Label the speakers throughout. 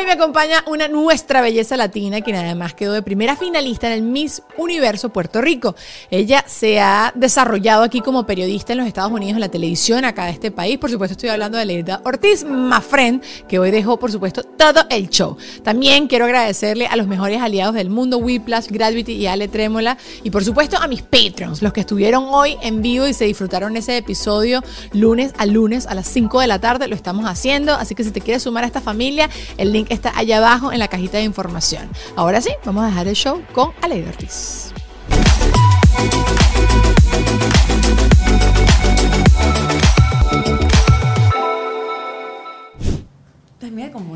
Speaker 1: Hoy me acompaña una nuestra belleza latina, quien además quedó de primera finalista en el Miss Universo Puerto Rico. Ella se ha desarrollado aquí como periodista en los Estados Unidos, en la televisión acá de este país. Por supuesto, estoy hablando de Leida Ortiz, friend, que hoy dejó, por supuesto, todo el show. También quiero agradecerle a los mejores aliados del mundo, Whiplash, Gravity y Ale Trémola. Y por supuesto a mis Patreons, los que estuvieron hoy en vivo y se disfrutaron ese episodio lunes a lunes a las 5 de la tarde. Lo estamos haciendo. Así que si te quieres sumar a esta familia, el link está allá abajo en la cajita de información. Ahora sí, vamos a dejar el show con Aleida Ortiz.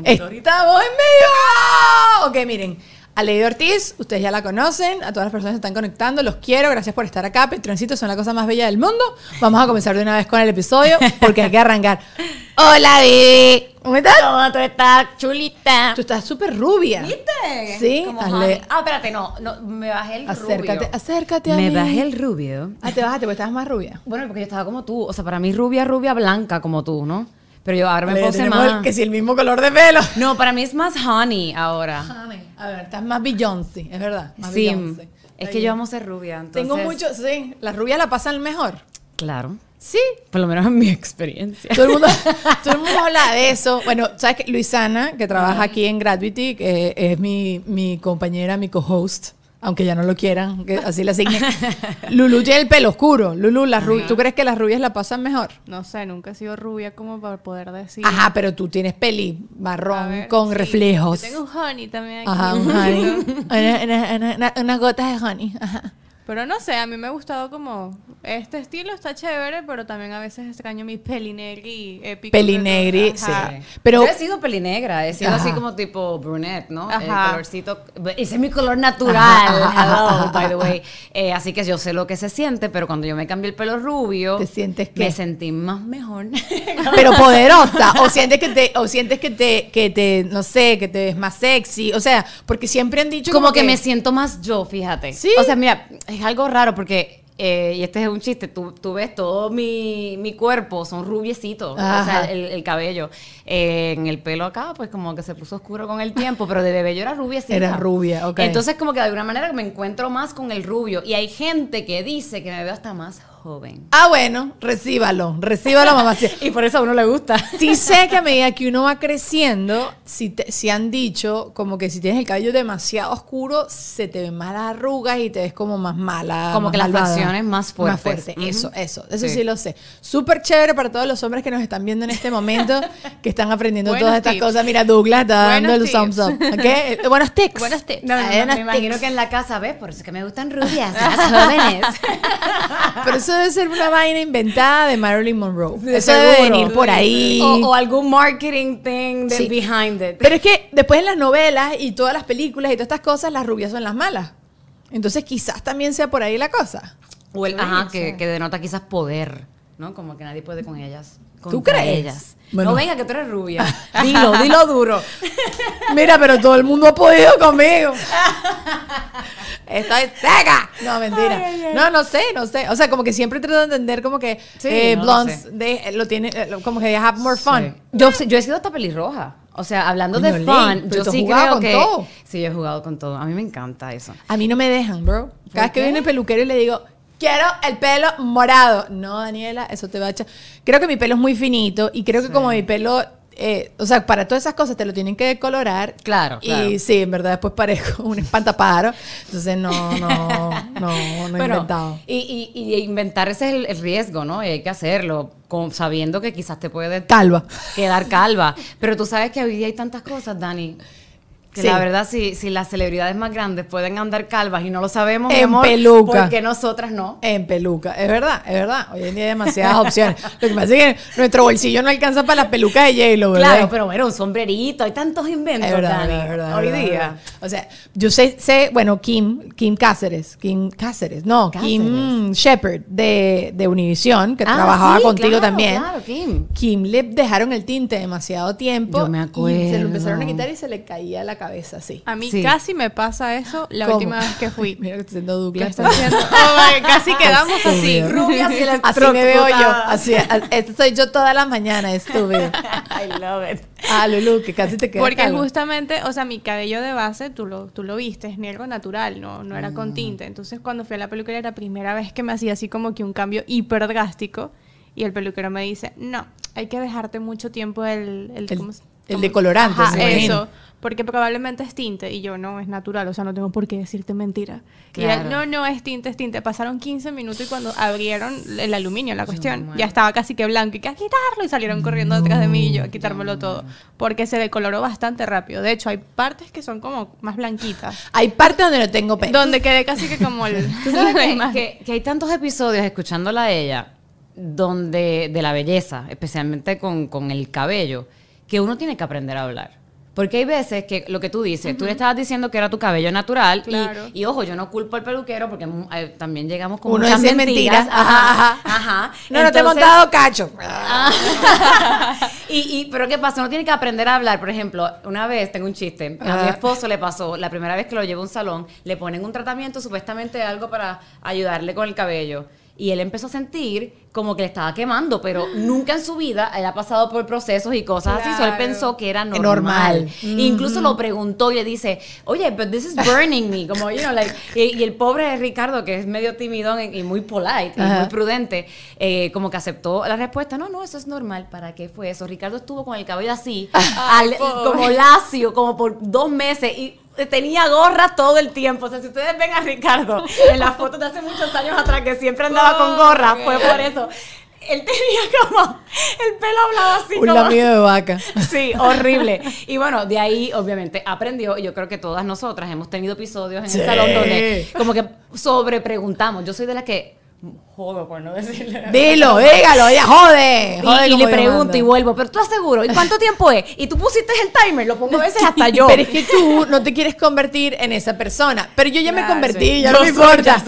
Speaker 1: Estamos en vivo. Ok, miren. Aleida Ortiz, ustedes ya la conocen, a todas las personas que están conectando, los quiero, gracias por estar acá, Petroncitos son la cosa más bella del mundo. Vamos a comenzar de una vez con el episodio, porque hay que arrancar. Hola, Vivi.
Speaker 2: ¿Cómo estás? ¿Cómo tú estás, chulita?
Speaker 1: Tú estás súper rubia.
Speaker 2: ¿Viste?
Speaker 1: Sí,
Speaker 2: Como
Speaker 1: hazle-
Speaker 2: honey. Ah, espérate, no, no, me bajé el
Speaker 1: Acércate,
Speaker 2: rubio.
Speaker 1: acércate a
Speaker 3: Me
Speaker 1: mí.
Speaker 3: bajé el rubio.
Speaker 1: Ah, te bajaste porque estabas más rubia.
Speaker 3: Bueno, porque yo estaba como tú. O sea, para mí rubia, rubia, blanca como tú, ¿no? Pero yo ahora me puse más...
Speaker 1: el- Que si el mismo color de pelo.
Speaker 3: No, para mí es más honey ahora.
Speaker 1: A ver, estás más Beyoncé, es verdad. Más
Speaker 3: Sí,
Speaker 1: Beyoncé.
Speaker 3: es que yo amo ser rubia, entonces...
Speaker 1: Tengo mucho, sí, las rubias la pasan mejor.
Speaker 3: Claro.
Speaker 1: Sí,
Speaker 3: Por lo menos en mi experiencia.
Speaker 1: Todo el mundo, todo el mundo habla de eso. Bueno, ¿sabes qué? Luisana, que trabaja aquí en Gravity, que es mi, mi compañera, mi co-host, aunque ya no lo quieran, que así le asigne. Lulu tiene el pelo oscuro. Lulu, las ¿tú crees que las rubias la pasan mejor?
Speaker 4: No sé, nunca he sido rubia como para poder decir.
Speaker 1: Ajá, pero tú tienes peli marrón
Speaker 4: ver,
Speaker 1: con
Speaker 4: sí.
Speaker 1: reflejos.
Speaker 4: Yo tengo un honey también aquí.
Speaker 1: Ajá, un honey. Una- una- una- una- unas gotas de honey. Ajá.
Speaker 4: Pero no sé, a mí me ha gustado como este estilo está chévere, pero también a veces extraño mi pelinegri épico.
Speaker 1: Pelinegri, sí. Pero
Speaker 3: yo he sido pelinegra, he sido
Speaker 1: Ajá.
Speaker 3: así como tipo brunette, ¿no? El
Speaker 4: Ajá.
Speaker 3: colorcito. Ese es mi color natural.
Speaker 1: Ajá,
Speaker 3: Hello, by the way. Eh, así que yo sé lo que se siente, pero cuando yo me cambié el pelo rubio,
Speaker 1: ¿Te sientes qué?
Speaker 3: me sentí más mejor.
Speaker 1: pero poderosa o sientes que te o sientes que te que te no sé que te ves más sexy o sea porque siempre han dicho
Speaker 3: como que, me siento más yo, fíjate.
Speaker 1: Sí.
Speaker 3: O sea, mira, es algo raro porque, eh, y este es un chiste, tú, tú ves todo mi, mi cuerpo, son rubiecitos, o sea, el, el cabello. Eh, en el pelo acá, pues como que se puso oscuro con el tiempo, pero de bebé yo era rubiecita.
Speaker 1: Era rubia, ok.
Speaker 3: Entonces como que de alguna manera me encuentro más con el rubio. Y hay gente que dice que me veo hasta más joven.
Speaker 1: Ah bueno recíbalo recíbalo mamá.
Speaker 3: Y por eso a uno le gusta.
Speaker 1: Sí sé que a medida que uno va creciendo, si, te- si han dicho como que si tienes el cabello demasiado oscuro, se te ven más las arrugas y te ves como más mala.
Speaker 3: Como
Speaker 1: más
Speaker 3: que las facciones más fuertes.
Speaker 1: Más fuerte,
Speaker 3: Ujú.
Speaker 1: eso, eso, eso sí.
Speaker 3: Sí.
Speaker 1: lo sé. Súper chévere para todos los hombres que nos están viendo en este momento, que están aprendiendo
Speaker 4: Buenos
Speaker 1: todas estas
Speaker 4: tips.
Speaker 1: cosas. Mira, Douglas está dando el thumbs up.
Speaker 4: tips.
Speaker 1: ¿ok? Eh, Buenos tips.
Speaker 4: Buenos tips.
Speaker 3: No, no, no, me imagino
Speaker 1: tips.
Speaker 3: que en la casa, ¿ves? Por eso es que me gustan rubias, más jóvenes.
Speaker 1: Pero eso debe ser una vaina inventada de Marilyn Monroe.
Speaker 3: De
Speaker 1: eso debe venir por ahí.
Speaker 3: O, o algún marketing thing
Speaker 1: Sí.
Speaker 3: behind it.
Speaker 1: Pero es que después en las novelas y todas las películas y todas estas cosas, las rubias son las malas. Entonces quizás también sea por ahí la cosa.
Speaker 3: O el, ajá, que, que denota quizás poder, ¿no? Como que nadie puede con ellas.
Speaker 1: ¿Tú crees?
Speaker 3: ellas.
Speaker 1: Bueno.
Speaker 3: No venga, que tú eres rubia. Dilo, dilo duro.
Speaker 1: Mira, pero todo el mundo ha podido conmigo. Estoy seca. No, mentira. No, no sé, no sé. O sea, como que siempre trato de entender como que
Speaker 3: Sí,
Speaker 1: eh,
Speaker 3: no
Speaker 1: blondes de, lo tiene, eh, como que they have more fun.
Speaker 3: Sí. Yo, yo he sido hasta pelirroja. O sea, hablando
Speaker 1: Coño,
Speaker 3: de fun, yo sí
Speaker 1: jugado
Speaker 3: creo
Speaker 1: con
Speaker 3: que.
Speaker 1: todo.
Speaker 3: Sí, yo he jugado con todo. A mí me encanta eso.
Speaker 1: A mí no me dejan, bro. Cada vez que viene el peluquero y le digo, quiero el pelo morado. No, Daniela, eso te va a echar. Creo que mi pelo es muy finito y creo que como mi pelo, eh, o sea, para todas esas cosas te lo tienen que decolorar.
Speaker 3: Claro, claro.
Speaker 1: Y sí, en verdad después parezco un espantapájaro. Entonces no, no, no, no he
Speaker 3: Bueno,
Speaker 1: inventado.
Speaker 3: Y, y, y inventar ese es el, el riesgo, ¿no? Y hay que hacerlo, con, sabiendo que quizás te puede
Speaker 1: Calva.
Speaker 3: quedar calva. Pero tú sabes que hoy día hay tantas cosas, Dani. Que
Speaker 1: Sí.
Speaker 3: la verdad, si, si las celebridades más grandes pueden andar calvas y no lo sabemos, mi
Speaker 1: En
Speaker 3: amor,
Speaker 1: peluca.
Speaker 3: ¿por qué nosotras no?
Speaker 1: En peluca, es verdad, es verdad. Hoy en día hay demasiadas opciones. Lo que pasa es que nuestro bolsillo no alcanza para las pelucas de J-Lo, ¿verdad?
Speaker 3: Claro, pero bueno, un sombrerito, hay tantos inventos,
Speaker 1: Es verdad,
Speaker 3: Dani,
Speaker 1: es verdad, es
Speaker 3: hoy
Speaker 1: verdad,
Speaker 3: día.
Speaker 1: O sea, yo sé, sé, bueno, Kim, Kim Cáceres, Kim Cáceres, no, Kim Shepard de, de Univision, que
Speaker 3: Ah,
Speaker 1: trabajaba
Speaker 3: sí,
Speaker 1: contigo
Speaker 3: claro,
Speaker 1: también.
Speaker 3: Claro, Kim.
Speaker 1: Kim le dejaron el tinte demasiado tiempo.
Speaker 3: Yo me
Speaker 1: Y se lo empezaron a
Speaker 3: acuerdo.
Speaker 1: quitar y se le caía la cabeza, sí.
Speaker 4: A mí
Speaker 3: Sí.
Speaker 4: casi me pasa eso la
Speaker 1: ¿Cómo?
Speaker 4: última vez que fui.
Speaker 1: Mira que estoy haciendo
Speaker 4: ¿Qué
Speaker 1: Douglas.
Speaker 4: está haciendo? Oh, my, casi quedamos así.
Speaker 1: Estúpido.
Speaker 3: Rubias y
Speaker 1: Así me veo yo. Así, a- esto soy yo todas las mañanas, estúpido.
Speaker 3: I love it.
Speaker 1: Ah, Lulu, que casi te queda
Speaker 4: Porque
Speaker 1: calvo.
Speaker 4: justamente, o sea, mi cabello de base, tú lo, tú lo viste, es negro natural, no, no era con tinte. Entonces, cuando fui a la peluquería, era la primera vez que me hacía así como que un cambio hiper drástico. Y el peluquero me dice, no, hay que dejarte mucho tiempo el... El,
Speaker 1: El-
Speaker 4: ¿cómo se-
Speaker 1: el decolorante,
Speaker 4: Ajá,
Speaker 1: me imagino.
Speaker 4: eso. Porque probablemente es tinte. Y yo, no, es natural. O sea, no tengo por qué decirte mentira. Y
Speaker 3: Claro.
Speaker 4: él, no, no, es tinte, es tinte. Pasaron 15 minutos y cuando abrieron el aluminio, la cuestión, ya estaba casi que blanco. Y que a quitarlo. Y salieron corriendo detrás de mí y yo a quitármelo todo. Porque se decoloró bastante rápido. De hecho, hay partes que son como más blanquitas.
Speaker 1: Hay partes donde no tengo pelo.
Speaker 4: Donde quedé casi que como el...
Speaker 3: Tú sabes que, que- que hay tantos episodios escuchándola a ella donde de la belleza, especialmente con, con el cabello, que uno tiene que aprender a hablar. Porque hay veces que lo que tú dices, tú le estabas diciendo que era tu cabello natural y-
Speaker 4: Claro.
Speaker 3: y, ojo, yo no culpo al peluquero porque mm, eh, también llegamos con
Speaker 1: Uno
Speaker 3: muchas mentiras.
Speaker 1: mentiras. Ajá, ajá.
Speaker 3: ajá.
Speaker 1: No, no te he
Speaker 3: Entonces-
Speaker 1: montado cacho.
Speaker 3: y, y- pero ¿qué pasa? Uno tiene que aprender a hablar. Por ejemplo, una vez tengo un chiste. A mi esposo le pasó, la primera vez que lo llevó a un salón, le ponen un tratamiento, supuestamente algo para ayudarle con el cabello. Y él empezó a sentir como que le estaba quemando, pero nunca en su vida él ha pasado por procesos y cosas así. So él pensó que era normal.
Speaker 1: Normal.
Speaker 3: Incluso lo preguntó y le dice, oye, but this is burning me. Como, you know, like, y, y el pobre Ricardo, que es medio timidón y, muy polite y muy prudente, eh, como que aceptó la respuesta. No, no, eso es normal. ¿Para qué fue eso? Ricardo estuvo con el cabello así, al- como lacio, como por dos meses y tenía gorra todo el tiempo. O sea, si ustedes ven a Ricardo en las fotos de hace muchos años atrás, que siempre andaba con gorra, fue por eso. Él tenía como el pelo hablaba así
Speaker 1: Un
Speaker 3: como-
Speaker 1: lamido de vaca.
Speaker 3: Sí, horrible. Y bueno, de ahí obviamente aprendió. y Yo creo que todas nosotras hemos tenido episodios en
Speaker 1: Sí.
Speaker 3: el salón donde como que sobre preguntamos. Yo soy de las que jodo por no decirle.
Speaker 1: Dilo, dígalo, ya jode.
Speaker 3: Y,
Speaker 1: jode
Speaker 3: y
Speaker 1: como
Speaker 3: le pregunto
Speaker 1: mando.
Speaker 3: y vuelvo, pero tú estás seguro, ¿y cuánto tiempo es? Y tú pusiste el timer, lo pongo a veces hasta yo.
Speaker 1: Pero es que tú no te quieres convertir en esa persona. Pero yo ya me convertí,
Speaker 3: sí.
Speaker 1: ya
Speaker 3: Yo
Speaker 1: no me importa.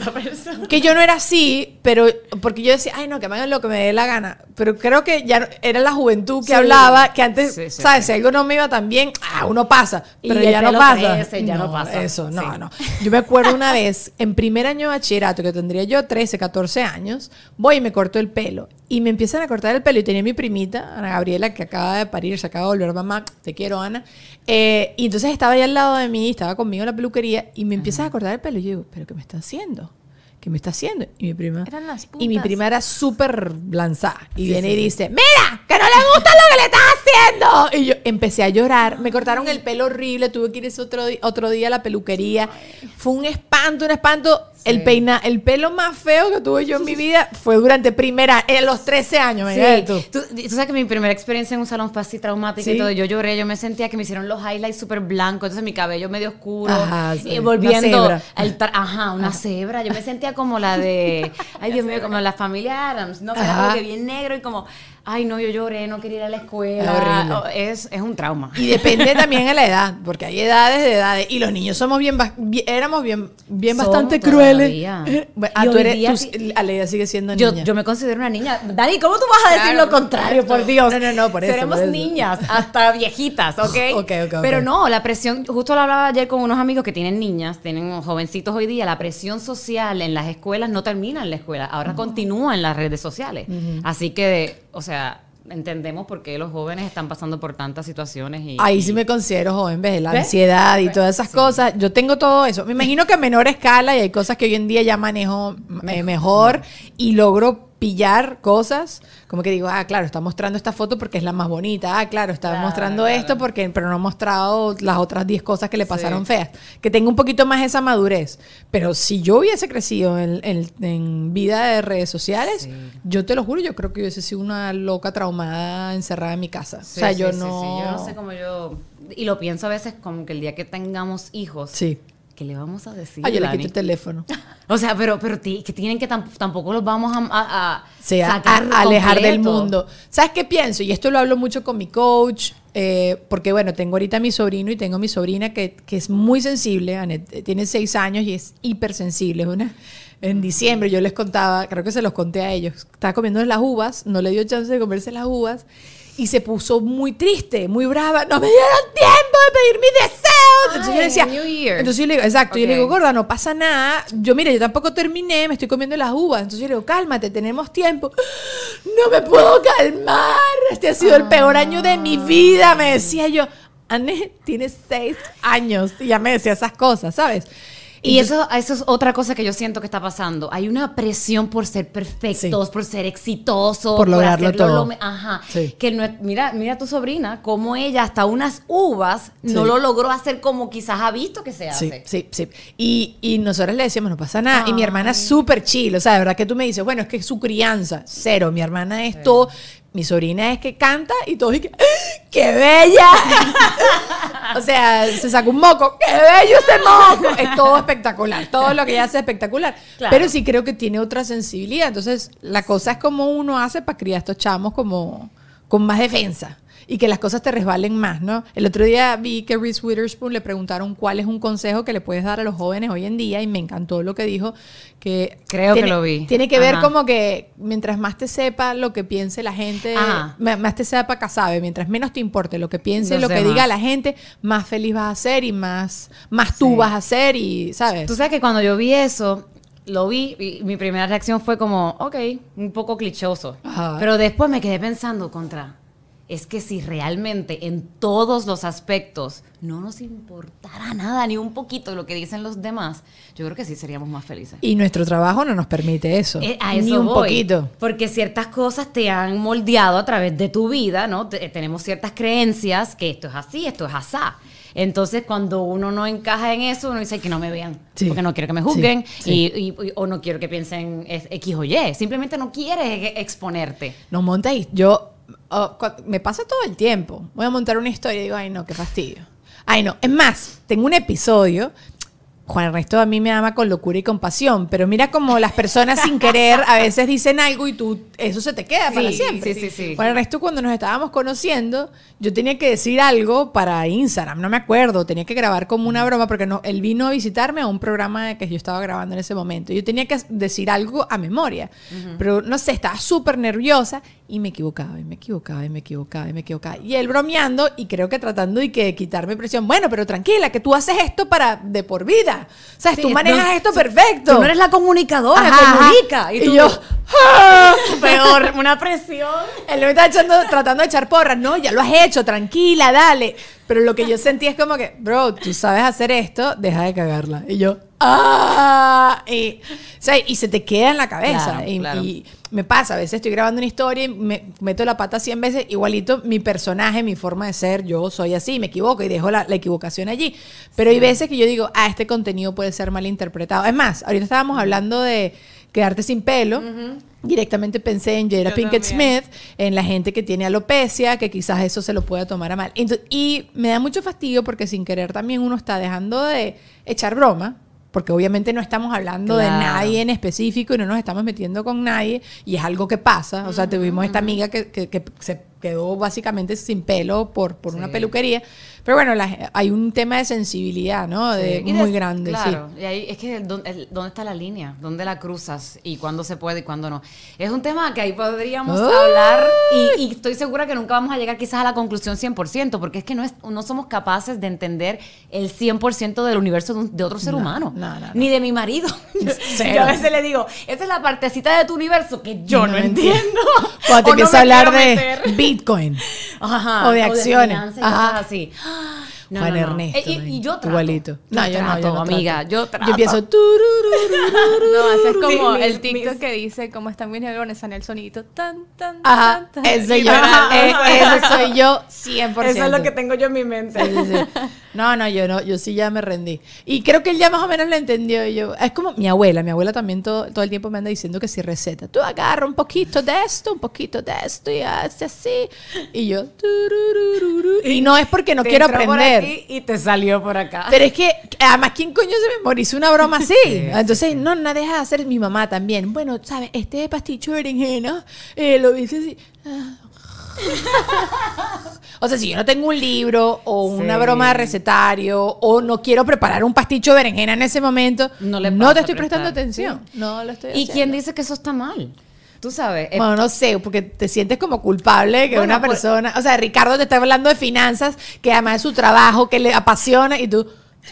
Speaker 1: Que yo no era así, pero porque yo decía, ay, no, que me hagan lo que me dé la gana. Pero creo que ya no- era la juventud que
Speaker 3: Sí.
Speaker 1: hablaba, que antes,
Speaker 3: Sí, sí,
Speaker 1: ¿sabes?
Speaker 3: sí.
Speaker 1: Si algo no me iba tan bien, ah, uno pasa. Pero ya no pasa.
Speaker 3: crece, ya no pasa.
Speaker 1: Eso, no,
Speaker 3: Sí.
Speaker 1: no. Yo me acuerdo una vez, en primer año de bachillerato, que tendría yo 13, 14 años, voy y me corto el pelo. Y me empiezan a cortar el pelo. Y tenía mi primita, Ana Gabriela, que acaba de parir, se acaba de volver mamá. Te quiero, Ana. Eh, y entonces estaba ahí al lado de mí, estaba conmigo en la peluquería, y me empiezan a cortar el pelo. Y yo digo, ¿pero qué me está haciendo? ¿Qué me está haciendo? Y mi prima.
Speaker 4: Eran las
Speaker 1: y mi prima era súper lanzada. Y viene y dice, ¡Mira! ¡Que no le gusta lo que le estás haciendo! Y yo empecé a llorar. Me cortaron el pelo horrible. Tuve que ir ese otro, otro día a la peluquería. Fue un espanto, un espanto. El peina, el pelo más feo que tuve yo en mi vida fue durante primera, en los 13 años.
Speaker 3: Sí.
Speaker 1: tú.
Speaker 3: Tú, tú sabes que mi primera experiencia en un salón fue así traumática
Speaker 1: Sí.
Speaker 3: y todo. Yo lloré, yo me sentía que me hicieron los highlights súper blancos, entonces mi cabello medio oscuro.
Speaker 1: Ajá, sí.
Speaker 3: Y
Speaker 1: Una
Speaker 3: volviendo.
Speaker 1: cebra.
Speaker 3: al ajá, una cebra. Yo me sentía como la de. Ay, Dios mío, como la familia Adams, ¿no? Que era
Speaker 1: Ajá.
Speaker 3: como que bien negro y como. Ay, no, yo lloré, no quería ir a la escuela.
Speaker 1: Es
Speaker 3: Es, es un trauma.
Speaker 1: Y depende también de la edad, porque hay edades de edades. Y los niños somos bien, bien- éramos bien, bien
Speaker 3: Somos
Speaker 1: bastante
Speaker 3: todavía.
Speaker 1: crueles. Bueno, ah, tú eres, tú- Aleida sigue siendo
Speaker 3: Yo,
Speaker 1: niña.
Speaker 3: yo me considero una niña. Dani, ¿cómo tú vas a decir
Speaker 4: Claro,
Speaker 3: lo contrario, por Dios?
Speaker 1: No, no, no, por eso,
Speaker 3: Seremos
Speaker 1: por eso.
Speaker 3: niñas, hasta viejitas, ¿ok?
Speaker 1: Ok, ok, ok.
Speaker 3: Pero no, la presión, justo lo hablaba ayer con unos amigos que tienen niñas, tienen jovencitos hoy día, la presión social en las escuelas no termina en la escuela, ahora continúa en las redes sociales. Así que, o sea, entendemos por qué los jóvenes están pasando por tantas situaciones. Y,
Speaker 1: Ahí sí me considero joven, ¿ves? La
Speaker 3: ¿Ves?
Speaker 1: ansiedad y todas esas cosas. Yo tengo todo eso. Me imagino que a menor escala y hay cosas que hoy en día ya manejo eh, mejor y logro pillar cosas. Como que digo, ah, claro, está mostrando esta foto porque es la más bonita. Ah, claro, está
Speaker 3: Claro,
Speaker 1: mostrando
Speaker 3: claro.
Speaker 1: esto porque, pero no ha mostrado las otras 10 cosas que le pasaron feas. Que tengo un poquito más esa madurez. Pero si yo hubiese crecido en, en- en vida de redes sociales, yo te lo juro, yo creo que hubiese sido una loca traumada encerrada en mi casa.
Speaker 3: Sí,
Speaker 1: o sea,
Speaker 3: sí,
Speaker 1: yo
Speaker 3: sí,
Speaker 1: no.
Speaker 3: sí. Yo no sé cómo yo... Y lo pienso a veces como que el día que tengamos hijos,
Speaker 1: Sí.
Speaker 3: ¿Qué le vamos a decir,
Speaker 1: Ah, yo le
Speaker 3: Dani?
Speaker 1: quito el teléfono.
Speaker 3: O sea, pero, pero que tienen que tam- tampoco los vamos a, a- a sacar
Speaker 1: a- a alejar del mundo. ¿Sabes qué pienso? Y esto lo hablo mucho con mi coach, eh, porque bueno, tengo ahorita a mi sobrino y tengo a mi sobrina que, que es muy sensible, Anet, eh, tiene seis años y es hipersensible. Es una, en diciembre yo les contaba, creo que se los conté a ellos, estaba comiendo las uvas, no le dio chance de comerse las uvas y se puso muy triste, muy brava. No me dieron tiempo de pedir mis deseos. Entonces yo le decía,
Speaker 3: New Year.
Speaker 1: entonces yo le digo, exacto, yo le digo, gorda, no pasa nada. Yo, mire, yo tampoco terminé, me estoy comiendo las uvas. Entonces yo le digo, cálmate, tenemos tiempo. No me puedo calmar. Este ha sido el peor año de mi vida, me decía yo. Anne tiene seis años y ya me decía esas cosas, ¿sabes?
Speaker 3: Y
Speaker 1: Entonces-
Speaker 3: eso, eso es otra cosa que yo siento que está pasando. Hay una presión por ser perfectos,
Speaker 1: Sí.
Speaker 3: por ser exitosos,
Speaker 1: Por lograrlo todo.
Speaker 3: lo ajá.
Speaker 1: Sí.
Speaker 3: Que no mira, mira a tu sobrina, como ella hasta unas uvas no
Speaker 1: Sí.
Speaker 3: lo logró hacer como quizás ha visto que se
Speaker 1: Sí,
Speaker 3: hace.
Speaker 1: sí, sí. Y, y nosotros le decíamos, no pasa nada. Y mi hermana es súper chill. O sea, de verdad que tú me dices, bueno, es que es su crianza. Cero. Mi hermana es todo. Mi sobrina es que canta y todo. Y que, ¡Ah, ¡Qué bella! o sea, se sacó un moco. ¡Qué bello ese moco! Es todo espectacular. Todo lo que ella hace es espectacular.
Speaker 3: Claro.
Speaker 1: Pero sí creo que tiene otra sensibilidad. Entonces, la cosa es como uno hace para criar a estos chamos como con más defensa y que las cosas te resbalen más, ¿no? El otro día vi que Reese Witherspoon le preguntaron cuál es un consejo que le puedes dar a los jóvenes hoy en día y me encantó lo que dijo que
Speaker 3: Creo que
Speaker 1: tiene,
Speaker 3: lo vi.
Speaker 1: Tiene que ver
Speaker 3: Ajá.
Speaker 1: como que mientras más te sepa lo que piense la gente,
Speaker 3: Ajá.
Speaker 1: más te sepa que sabe, mientras menos te importe lo que piense,
Speaker 3: Los
Speaker 1: lo que
Speaker 3: demás.
Speaker 1: diga la gente, más feliz vas a ser y más más tú
Speaker 3: Sí.
Speaker 1: vas a ser y, ¿sabes?
Speaker 3: Tú sabes que cuando yo vi eso, lo vi y mi primera reacción fue como, ok, un poco clichoso.
Speaker 1: Ajá.
Speaker 3: Pero después me quedé pensando contra. Es que si realmente en todos los aspectos no nos importara nada, ni un poquito lo que dicen los demás, yo creo que sí seríamos más felices.
Speaker 1: Y nuestro trabajo no nos permite eso.
Speaker 3: Eh, a
Speaker 1: ni
Speaker 3: eso
Speaker 1: un
Speaker 3: voy.
Speaker 1: poquito.
Speaker 3: Porque ciertas cosas te han moldeado a través de tu vida, ¿no? Te- tenemos ciertas creencias que esto es así, esto es asá. Entonces, cuando uno no encaja en eso, uno dice que no me vean,
Speaker 1: Sí.
Speaker 3: porque no quiero que me juzguen,
Speaker 1: Sí, sí.
Speaker 3: Y, y- o no quiero que piensen X o Y. Simplemente no quieres e- exponerte.
Speaker 1: No monta y yo oh, me pasa todo el tiempo. Voy a montar una historia y digo, ay no, qué fastidio. Ay no, es más, tengo un episodio. Juan Ernesto a mí me ama con locura y compasión, pero mira como las personas sin querer a veces dicen algo y tú eso se te queda para
Speaker 3: Sí,
Speaker 1: siempre.
Speaker 3: sí, sí, sí.
Speaker 1: Juan Ernesto cuando nos estábamos conociendo, yo tenía que decir algo para Instagram, no me acuerdo, tenía que grabar como una broma porque no, él vino a visitarme a un programa que yo estaba grabando en ese momento. Yo tenía que decir algo a memoria, pero no sé, estaba súper nerviosa y me equivocaba y me equivocaba y me equivocaba y me equivocaba. Y él bromeando y creo que tratando de que quitarme presión. Bueno, pero tranquila, que tú haces esto para de por vida. O sea,
Speaker 3: Sí,
Speaker 1: tú manejas
Speaker 3: no-
Speaker 1: esto perfecto.
Speaker 3: Tú no eres la comunicadora,
Speaker 1: Ajá, ajá.
Speaker 3: comunica.
Speaker 1: Y,
Speaker 3: tú-
Speaker 1: yo, ¡ah!
Speaker 3: peor, una presión.
Speaker 1: Él me está echando, tratando de echar porras. No, ya lo has hecho, tranquila, dale. Pero lo que yo sentí es como que, bro, tú sabes hacer esto, deja de cagarla. Y yo, ¡ah! Y, o sea, y se te queda en la cabeza.
Speaker 3: Claro,
Speaker 1: y,
Speaker 3: claro.
Speaker 1: y me pasa, a veces estoy grabando una historia y me meto la pata 100 veces, igualito mi personaje, mi forma de ser, yo soy así, me equivoco y dejo la, la equivocación allí. Pero hay veces que yo digo, ah, este contenido puede ser mal interpretado. Es más, ahorita estábamos hablando de quedarte sin pelo. Directamente pensé en Jada
Speaker 4: Yo
Speaker 1: Pinkett
Speaker 4: también.
Speaker 1: Smith, en la gente que tiene alopecia, que quizás eso se lo pueda tomar a mal. Ento- y me da mucho fastidio porque sin querer también uno está dejando de echar broma, porque obviamente no estamos hablando de nadie en específico y no nos estamos metiendo con nadie, y es algo que pasa. O sea, tuvimos esta amiga que, que- que se quedó básicamente sin pelo por, por una
Speaker 3: Sí.
Speaker 1: peluquería. Pero bueno, la- hay un tema de sensibilidad, ¿no? De,
Speaker 3: Sí,
Speaker 1: muy
Speaker 3: de-
Speaker 1: grande, sí.
Speaker 3: Claro, y ahí es que ¿dó- el- ¿dónde está la línea? ¿Dónde la cruzas? ¿Y cuándo se puede y cuándo no? Es un tema que ahí podríamos
Speaker 1: Ay.
Speaker 3: hablar y, y estoy segura que nunca vamos a llegar quizás a la conclusión 100%, porque es que no, es, no somos capaces de entender el 100% del universo de, un- de otro ser
Speaker 1: No,
Speaker 3: humano.
Speaker 1: no, no.
Speaker 3: Ni de mi marido. Yo,
Speaker 1: Cero.
Speaker 3: yo a veces le digo, esa es la partecita de tu universo que yo no,
Speaker 1: No
Speaker 3: entiendo.
Speaker 1: Cuando te
Speaker 3: o no
Speaker 1: empieza a hablar de. Bitcoin.
Speaker 3: Ajá,
Speaker 1: O de acciones.
Speaker 3: finanzas y
Speaker 1: Ajá.
Speaker 3: cosas así. No,
Speaker 1: Juan
Speaker 3: no, no.
Speaker 1: Ernesto.
Speaker 3: Eh, Y, y yo trato.
Speaker 1: Igualito.
Speaker 3: Yo
Speaker 1: No, yo no,
Speaker 3: trato,
Speaker 1: yo
Speaker 3: amiga. Yo trato.
Speaker 1: Yo empiezo.
Speaker 4: No, ese es como
Speaker 3: Sí,
Speaker 4: el TikTok
Speaker 3: mis-
Speaker 4: que dice cómo están mis neuronas en el sonito tan tan
Speaker 1: Ajá,
Speaker 4: tan, tan.
Speaker 1: ese
Speaker 4: Y
Speaker 1: yo. Eso soy yo 100%.
Speaker 3: Eso es lo que tengo yo en mi mente.
Speaker 1: Sí, sí, sí. No, no, yo no, yo sí ya me rendí. Y creo que él ya más o menos lo entendió. Y yo, es como mi abuela, mi abuela también todo, todo el tiempo me anda diciendo que si receta. Tú agarra un poquito de esto, un poquito de esto y haces así. Y yo, y no es porque no quiero
Speaker 3: entró aquí y te salió por acá.
Speaker 1: Pero es que, además, ¿quién coño se memoriza una broma así?
Speaker 3: Sí,
Speaker 1: Entonces, no, no deja de hacer mi mamá también. Bueno, ¿sabes? Este pasticho de berenjena, eh, lo hice así. Ah. O sea, si yo no tengo un libro o una
Speaker 3: Sí.
Speaker 1: broma de recetario o no quiero preparar un pasticho de berenjena en ese momento,
Speaker 3: No
Speaker 1: no,
Speaker 3: le
Speaker 1: te
Speaker 3: vas a
Speaker 1: estoy prestando
Speaker 3: prestar.
Speaker 1: atención. No lo estoy
Speaker 3: ¿Y
Speaker 1: haciendo.
Speaker 3: quién dice que eso está mal? Tú sabes. eh,
Speaker 1: Bueno, no sé, porque te sientes como culpable que
Speaker 3: Bueno,
Speaker 1: una
Speaker 3: pues-
Speaker 1: persona, o sea, Ricardo te está hablando de finanzas, que además es su trabajo, que le apasiona, y tú,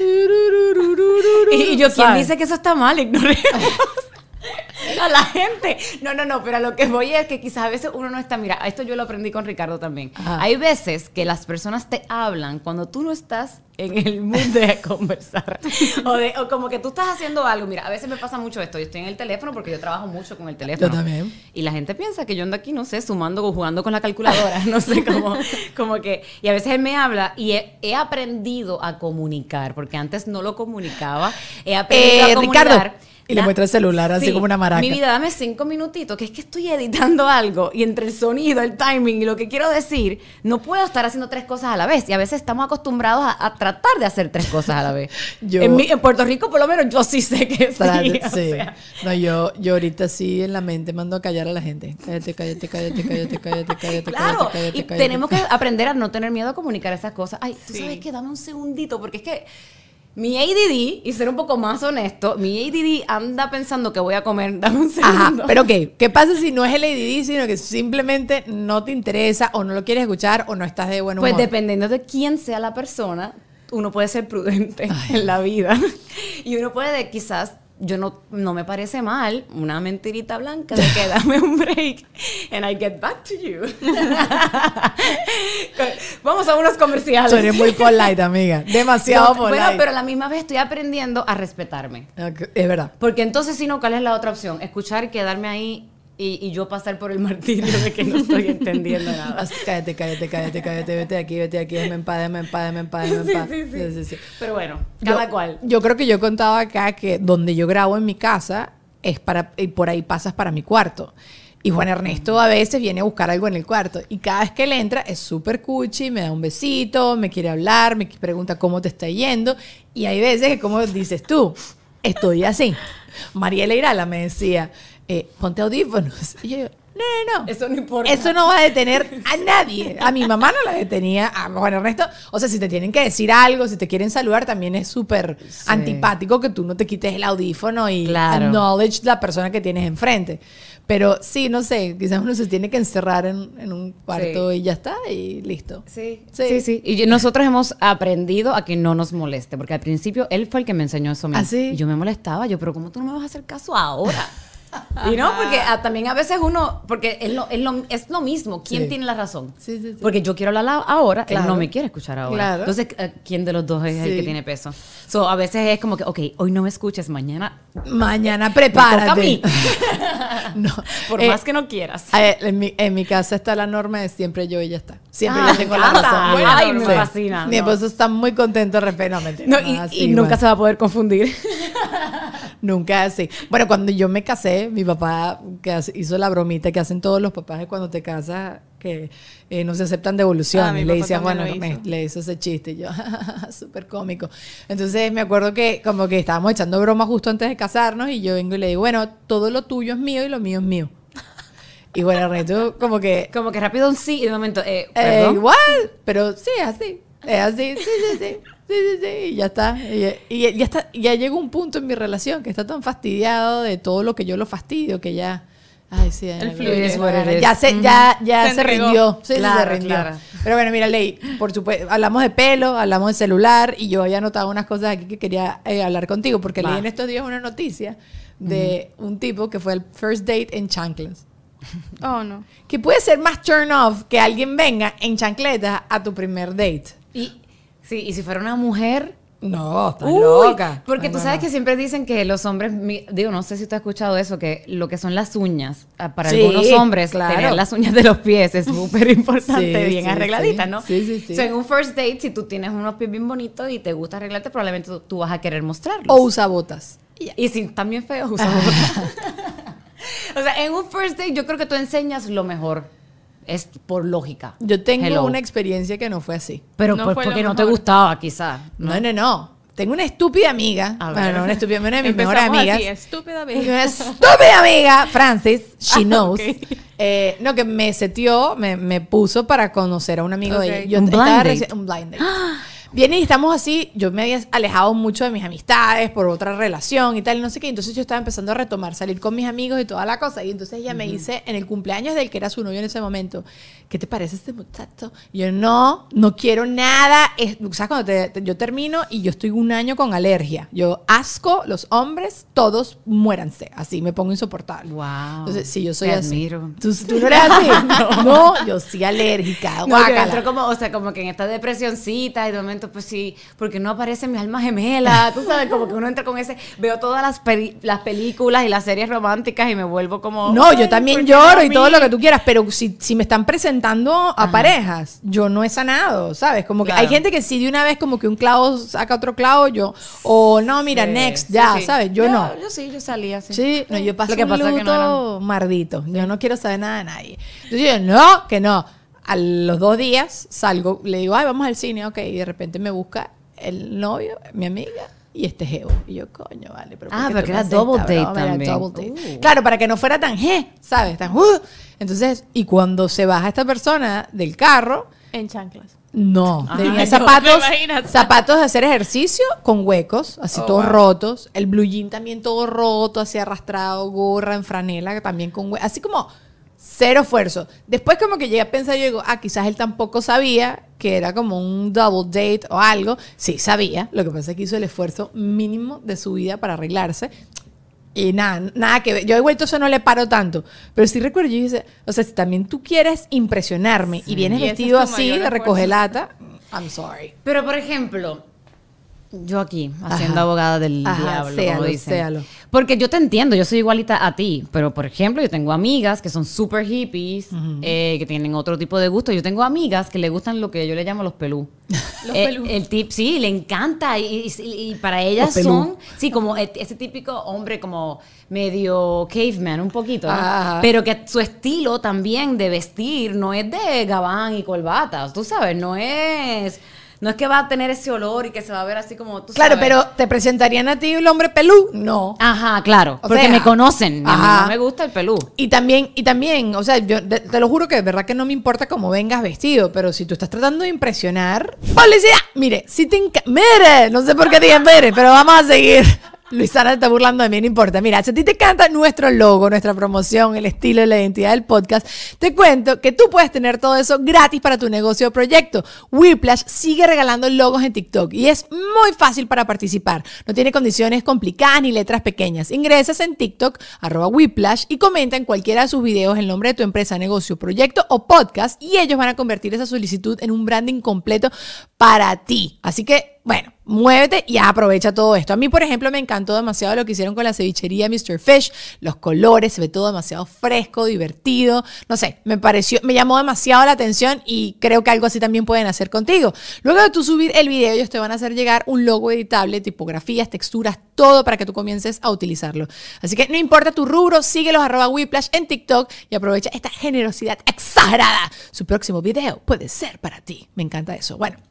Speaker 3: Y, y yo, ¿quién
Speaker 1: ¿sabes?
Speaker 3: dice que eso está mal? Ignoremos a la gente. No, no, no, pero a lo que voy es que quizás a veces uno no está, mira, esto yo lo aprendí con Ricardo también.
Speaker 1: Ajá.
Speaker 3: Hay veces que las personas te hablan cuando tú no estás en el mood de conversar. o, de, o como que tú estás haciendo algo. Mira, a veces me pasa mucho esto. Yo estoy en el teléfono porque yo trabajo mucho con el teléfono.
Speaker 1: Yo también.
Speaker 3: Y la gente piensa que yo ando aquí, no sé, sumando o jugando con la calculadora. no sé, como, como que. Y a veces él me habla y he, he aprendido a comunicar, porque antes no lo comunicaba. He aprendido
Speaker 1: Eh,
Speaker 3: a comunicar.
Speaker 1: Ricardo. Y le muestra el celular así como una maraca.
Speaker 3: Mi vida, dame cinco minutitos, que es que estoy editando algo y entre el sonido, el timing y lo que quiero decir, no puedo estar haciendo tres cosas a la vez. Y a veces estamos acostumbrados a, a tratar de hacer tres cosas a la vez.
Speaker 1: Yo-
Speaker 3: en, mi- en Puerto Rico, por lo menos, yo sí sé que sí.
Speaker 1: Trate-
Speaker 3: o
Speaker 1: sí.
Speaker 3: sea.
Speaker 1: No, yo, yo ahorita sí en la mente mando a callar a la gente. Cállate, cállate, cállate, cállate, cállate, cállate,
Speaker 3: Claro,
Speaker 1: cállate, cállate,
Speaker 3: y
Speaker 1: cállate.
Speaker 3: tenemos que aprender a no tener miedo a comunicar esas cosas. Ay, tú
Speaker 4: Sí.
Speaker 3: sabes que dame un segundito, porque es que mi ADD, y ser un poco más honesto, mi ADD anda pensando que voy a comer, dame un
Speaker 1: Ajá,
Speaker 3: segundo.
Speaker 1: pero ok, ¿qué pasa si no es el ADD, sino que simplemente no te interesa o no lo quieres escuchar o no estás de buen humor?
Speaker 3: Pues dependiendo de quién sea la persona, uno puede ser prudente en la vida. Y uno puede quizás, yo no, no me parece mal, una mentirita blanca de que dame un break and I get back to you. Vamos a unos comerciales.
Speaker 1: Soy muy polite, amiga. Demasiado
Speaker 3: No,
Speaker 1: polite.
Speaker 3: Bueno, pero a la misma vez estoy aprendiendo a respetarme.
Speaker 1: Es verdad.
Speaker 3: Porque entonces, si no, ¿cuál es la otra opción? Escuchar quedarme ahí y, y yo pasar por el martirio de que no estoy entendiendo nada.
Speaker 1: Así, cállate, cállate, cállate, cállate, vete de aquí, vete aquí, paz, déjame en paz, déjame en paz.
Speaker 3: Sí, sí, sí.
Speaker 1: sí.
Speaker 3: Pero bueno, cada
Speaker 1: yo,
Speaker 3: cual.
Speaker 1: Yo creo que yo he contado acá que donde yo grabo en mi casa es para, y por ahí pasas para mi cuarto. Y Juan Ernesto a veces viene a buscar algo en el cuarto. Y cada vez que él entra es súper cuchi, me da un besito, me quiere hablar, me pregunta cómo te está yendo. Y hay veces que, como dices tú, estoy así. Mariela Irala me decía, eh, ponte audífonos. Y yo digo, no, no, no.
Speaker 3: Eso no importa.
Speaker 1: Eso no va a detener a nadie. A mi mamá no la detenía, a Juan Ernesto. O sea, si te tienen que decir algo, si te quieren saludar, también es súper antipático que tú no te quites el audífono y
Speaker 3: Claro.
Speaker 1: acknowledge la persona que tienes enfrente. Pero sí, no sé, quizás uno se tiene que encerrar en, en un cuarto
Speaker 3: Sí.
Speaker 1: y ya está y listo.
Speaker 3: Sí,
Speaker 1: Sí.
Speaker 3: sí, sí. Y yo- nosotros hemos aprendido a que no nos moleste, porque al principio él fue el que me enseñó eso mí.
Speaker 1: ¿Ah, sí?
Speaker 3: Y yo me molestaba, yo, pero ¿cómo tú no me vas a hacer caso ahora? y no, porque ah, también a veces uno, porque es lo, es lo, es lo mismo, ¿quién
Speaker 1: Sí.
Speaker 3: tiene la razón?
Speaker 1: Sí, sí, sí.
Speaker 3: Porque yo quiero hablar ahora, él no me quiere escuchar ahora.
Speaker 1: Claro.
Speaker 3: Entonces, eh, ¿quién de los dos es el que tiene peso? So, a veces es como que, ok, hoy no me escuches, mañana
Speaker 1: Mañana prepárate.
Speaker 3: mí.
Speaker 1: no.
Speaker 3: Por
Speaker 1: Eh,
Speaker 3: más que no quieras.
Speaker 1: en, mi, en mi casa está la norma de siempre yo y ya está. Siempre
Speaker 3: Ah,
Speaker 1: yo tengo la razón.
Speaker 3: Ay, me
Speaker 1: Sí.
Speaker 3: fascina,
Speaker 1: Mi
Speaker 3: no.
Speaker 1: esposo está muy contento, respeto. No,
Speaker 3: No,
Speaker 1: no
Speaker 3: y,
Speaker 1: es así,
Speaker 3: y nunca se va a poder confundir.
Speaker 1: Nunca así. Bueno, cuando yo me casé, mi papá que hizo la bromita que hacen todos los papás de cuando te casas, que eh, no se aceptan devoluciones.
Speaker 4: Ah,
Speaker 1: le
Speaker 4: papá
Speaker 1: decían, bueno, me- le hizo ese chiste. Y yo, súper cómico. Entonces me acuerdo que como que estábamos echando broma justo antes de casarnos y yo vengo y le digo, bueno, todo lo tuyo es mío y lo mío es mío. Y bueno, Reto como que...
Speaker 3: Como que rápido un sí y de momento, eh,
Speaker 1: Eh, igual, pero sí, así. Es así, sí, sí, sí. Sí, sí, sí, y ya está. Y, y ya está. Ya llegó un punto en mi relación que está tan fastidiado de todo lo que yo lo fastidio que ya. Ay, sí,
Speaker 4: El fluye.
Speaker 3: Is.
Speaker 1: ya se, ya, ya
Speaker 4: Se
Speaker 1: rindió. Sí, sí,
Speaker 3: Claro,
Speaker 1: se rindió.
Speaker 3: claro.
Speaker 1: Pero bueno, mira, Ley, por supuesto, hablamos de pelo, hablamos de celular y yo había anotado unas cosas aquí que quería eh, hablar contigo porque
Speaker 3: Va.
Speaker 1: leí en estos días una noticia de un tipo que fue el first date en chanclas.
Speaker 4: Oh, no.
Speaker 1: Que puede ser más turn off que alguien venga en chancletas a tu primer date.
Speaker 3: Y, sí, y si fuera una mujer...
Speaker 1: No, estás
Speaker 3: Uy,
Speaker 1: loca.
Speaker 3: Porque tú sabes que siempre dicen que los hombres, digo, no sé si tú has escuchado eso, que lo que son las uñas, ah, para
Speaker 1: Sí,
Speaker 3: algunos hombres,
Speaker 1: claro.
Speaker 3: tener las uñas de los pies es súper importante,
Speaker 1: Sí,
Speaker 3: bien
Speaker 1: sí,
Speaker 3: arregladitas. ¿no?
Speaker 1: Sí, sí, sí.
Speaker 3: En un first date, si tú tienes unos pies bien bonitos y te gusta arreglarte, probablemente tú, tú vas a querer mostrarlos.
Speaker 1: O usa botas.
Speaker 3: Y si están bien feos, usa botas. o sea, en un first date yo creo que tú enseñas lo mejor. Es por lógica.
Speaker 1: Yo tengo
Speaker 3: Hello.
Speaker 1: una experiencia que no fue así.
Speaker 3: Pero
Speaker 4: No
Speaker 3: pues, porque no te gustaba, quizás.
Speaker 1: No, no, no. Tengo una estúpida amiga.
Speaker 3: A
Speaker 1: Bueno, no, una estúpida, una de mis mejores amigas.
Speaker 4: así, estúpida vez.
Speaker 1: Una estúpida amiga, Francis, she
Speaker 4: Ah,
Speaker 1: knows. eh, no, que me setió, me, me puso para conocer a un amigo de ella. Yo
Speaker 3: Un
Speaker 1: estaba
Speaker 3: blind date.
Speaker 1: un blind date. viene y estamos así, yo me había alejado mucho de mis amistades por otra relación y tal, y no sé qué, entonces yo estaba empezando a retomar, salir con mis amigos y toda la cosa, y entonces ella me dice, en el cumpleaños del que era su novio en ese momento, ¿qué te parece este muchacho? Y yo, no, no quiero nada, es, ¿sabes? Cuando te- te- yo termino y yo estoy un año con alergia, yo asco, los hombres, todos muéranse, así me pongo insoportable.
Speaker 3: Wow.
Speaker 1: Entonces, sí, yo soy
Speaker 3: Te
Speaker 1: así.
Speaker 3: admiro.
Speaker 1: ¿Tú, tú no eres así? no. yo sí alérgica,
Speaker 3: No,
Speaker 1: guácala.
Speaker 3: entro como, o sea, como que en esta depresioncita y de momento, pues sí, porque no aparece mi alma gemela, tú sabes, como que uno entra con ese, veo todas las, peli- las películas y las series románticas y me vuelvo como...
Speaker 1: No, yo
Speaker 3: "Ay,
Speaker 1: también
Speaker 3: ¿por qué
Speaker 1: lloro
Speaker 3: no
Speaker 1: y todo
Speaker 3: mí?".
Speaker 1: lo que tú quieras, pero si, si me están presentando a parejas, yo no he sanado, ¿sabes? Como que
Speaker 3: Claro.
Speaker 1: hay gente que sí de una vez como que un clavo saca otro clavo, yo, o no, mira,
Speaker 3: Sí,
Speaker 1: next, ya,
Speaker 3: sí.
Speaker 1: ¿sabes? Yo, no.
Speaker 3: Yo sí, yo salía así.
Speaker 1: Sí, no, yo paso
Speaker 3: Lo que
Speaker 1: un
Speaker 3: pasa es que no
Speaker 1: luto mardito. Yo no quiero saber nada de nadie. Entonces yo, no, que no. A los dos días salgo, le digo, ay, vamos al cine, ok. Y de repente me busca el novio, mi amiga, y este geo. Y yo, coño, vale. Pero ¿por
Speaker 3: Ah,
Speaker 1: tú
Speaker 3: era double date
Speaker 1: broma? Era
Speaker 3: también.
Speaker 1: double date.
Speaker 3: Uh.
Speaker 1: Claro, para que no fuera tan, je, ¿sabes? Tan, uh. Entonces, y cuando se baja esta persona del carro,
Speaker 4: En chanclas.
Speaker 1: no,
Speaker 3: Ajá.
Speaker 1: tenía
Speaker 4: Ay, no,
Speaker 1: zapatos,
Speaker 4: me imagino.
Speaker 1: zapatos de hacer ejercicio con huecos, así
Speaker 4: Oh,
Speaker 1: todos
Speaker 4: wow.
Speaker 1: rotos. El blue jean también todo roto, así arrastrado, gorra en franela, también con huecos. Así como cero esfuerzo. Después como que llegué a pensar, yo digo, ah, quizás él tampoco sabía que era como un double date o algo. Sí, sabía. Lo que pasa es que hizo el esfuerzo mínimo de su vida para arreglarse. Y nada, nada que ver. Yo he vuelto eso no le paro tanto. Pero sí recuerdo, yo dije, o sea, si también tú quieres impresionarme y vienes
Speaker 4: Y
Speaker 1: vestido así de
Speaker 4: esfuerzo.
Speaker 1: recoger lata, I'm sorry.
Speaker 3: Pero, por ejemplo, yo aquí, haciendo
Speaker 1: Ajá.
Speaker 3: abogada del
Speaker 1: Ajá,
Speaker 3: diablo,
Speaker 1: séalo,
Speaker 3: como dicen.
Speaker 1: séalo.
Speaker 3: Porque yo te entiendo, yo soy igualita a ti, pero, por ejemplo, yo tengo amigas que son super hippies, eh, que tienen otro tipo de gusto. Yo tengo amigas que le gustan lo que yo le llamo los pelú.
Speaker 4: Los
Speaker 3: Eh,
Speaker 4: pelú.
Speaker 3: El tip, sí, le encanta. Y, y- y para ellas son, sí, como e- ese típico hombre como medio caveman, un poquito, ¿no?
Speaker 1: Ajá.
Speaker 3: Pero que su estilo también de vestir no es de gabán y corbatas, tú sabes, no es... No es que va a tener ese olor y que se va a ver así como tú
Speaker 1: Claro,
Speaker 3: sabes.
Speaker 1: pero ¿te presentarían a ti el hombre pelú? No.
Speaker 3: Ajá, claro.
Speaker 1: O
Speaker 3: porque
Speaker 1: sea,
Speaker 3: me conocen. y A mí
Speaker 1: ajá.
Speaker 3: no me gusta el pelú.
Speaker 1: Y también, y también, o sea, yo de- te lo juro que de verdad que no me importa cómo vengas vestido, pero si tú estás tratando de impresionar, ¡Policía! Mire, si te Mire, no sé por qué dije mire, pero vamos a seguir. Luisana está burlando de mí, no importa. Mira, si a ti te encanta nuestro logo, nuestra promoción, el estilo y la identidad del podcast, te cuento que tú puedes tener todo eso gratis para tu negocio o proyecto. Whiplash sigue regalando logos en TikTok y es muy fácil para participar. No tiene condiciones complicadas ni letras pequeñas. Ingresas en TikTok, arroba Whiplash, y comenta en cualquiera de sus videos el nombre de tu empresa, negocio, proyecto o podcast y ellos van a convertir esa solicitud en un branding completo para ti. Así que, bueno, muévete y aprovecha todo esto. A mí, por ejemplo, me encantó demasiado lo que hicieron con la cevichería Mr. Fish, los colores, se ve todo demasiado fresco, divertido, no sé, me pareció, me llamó demasiado la atención y creo que algo así también pueden hacer contigo. Luego de tú subir el video, ellos te van a hacer llegar un logo editable, tipografías, texturas, todo para que tú comiences a utilizarlo. Así que no importa tu rubro, síguelos arroba Whiplash en TikTok y aprovecha esta generosidad exagerada. Su próximo video puede ser para ti. Me encanta eso. Bueno.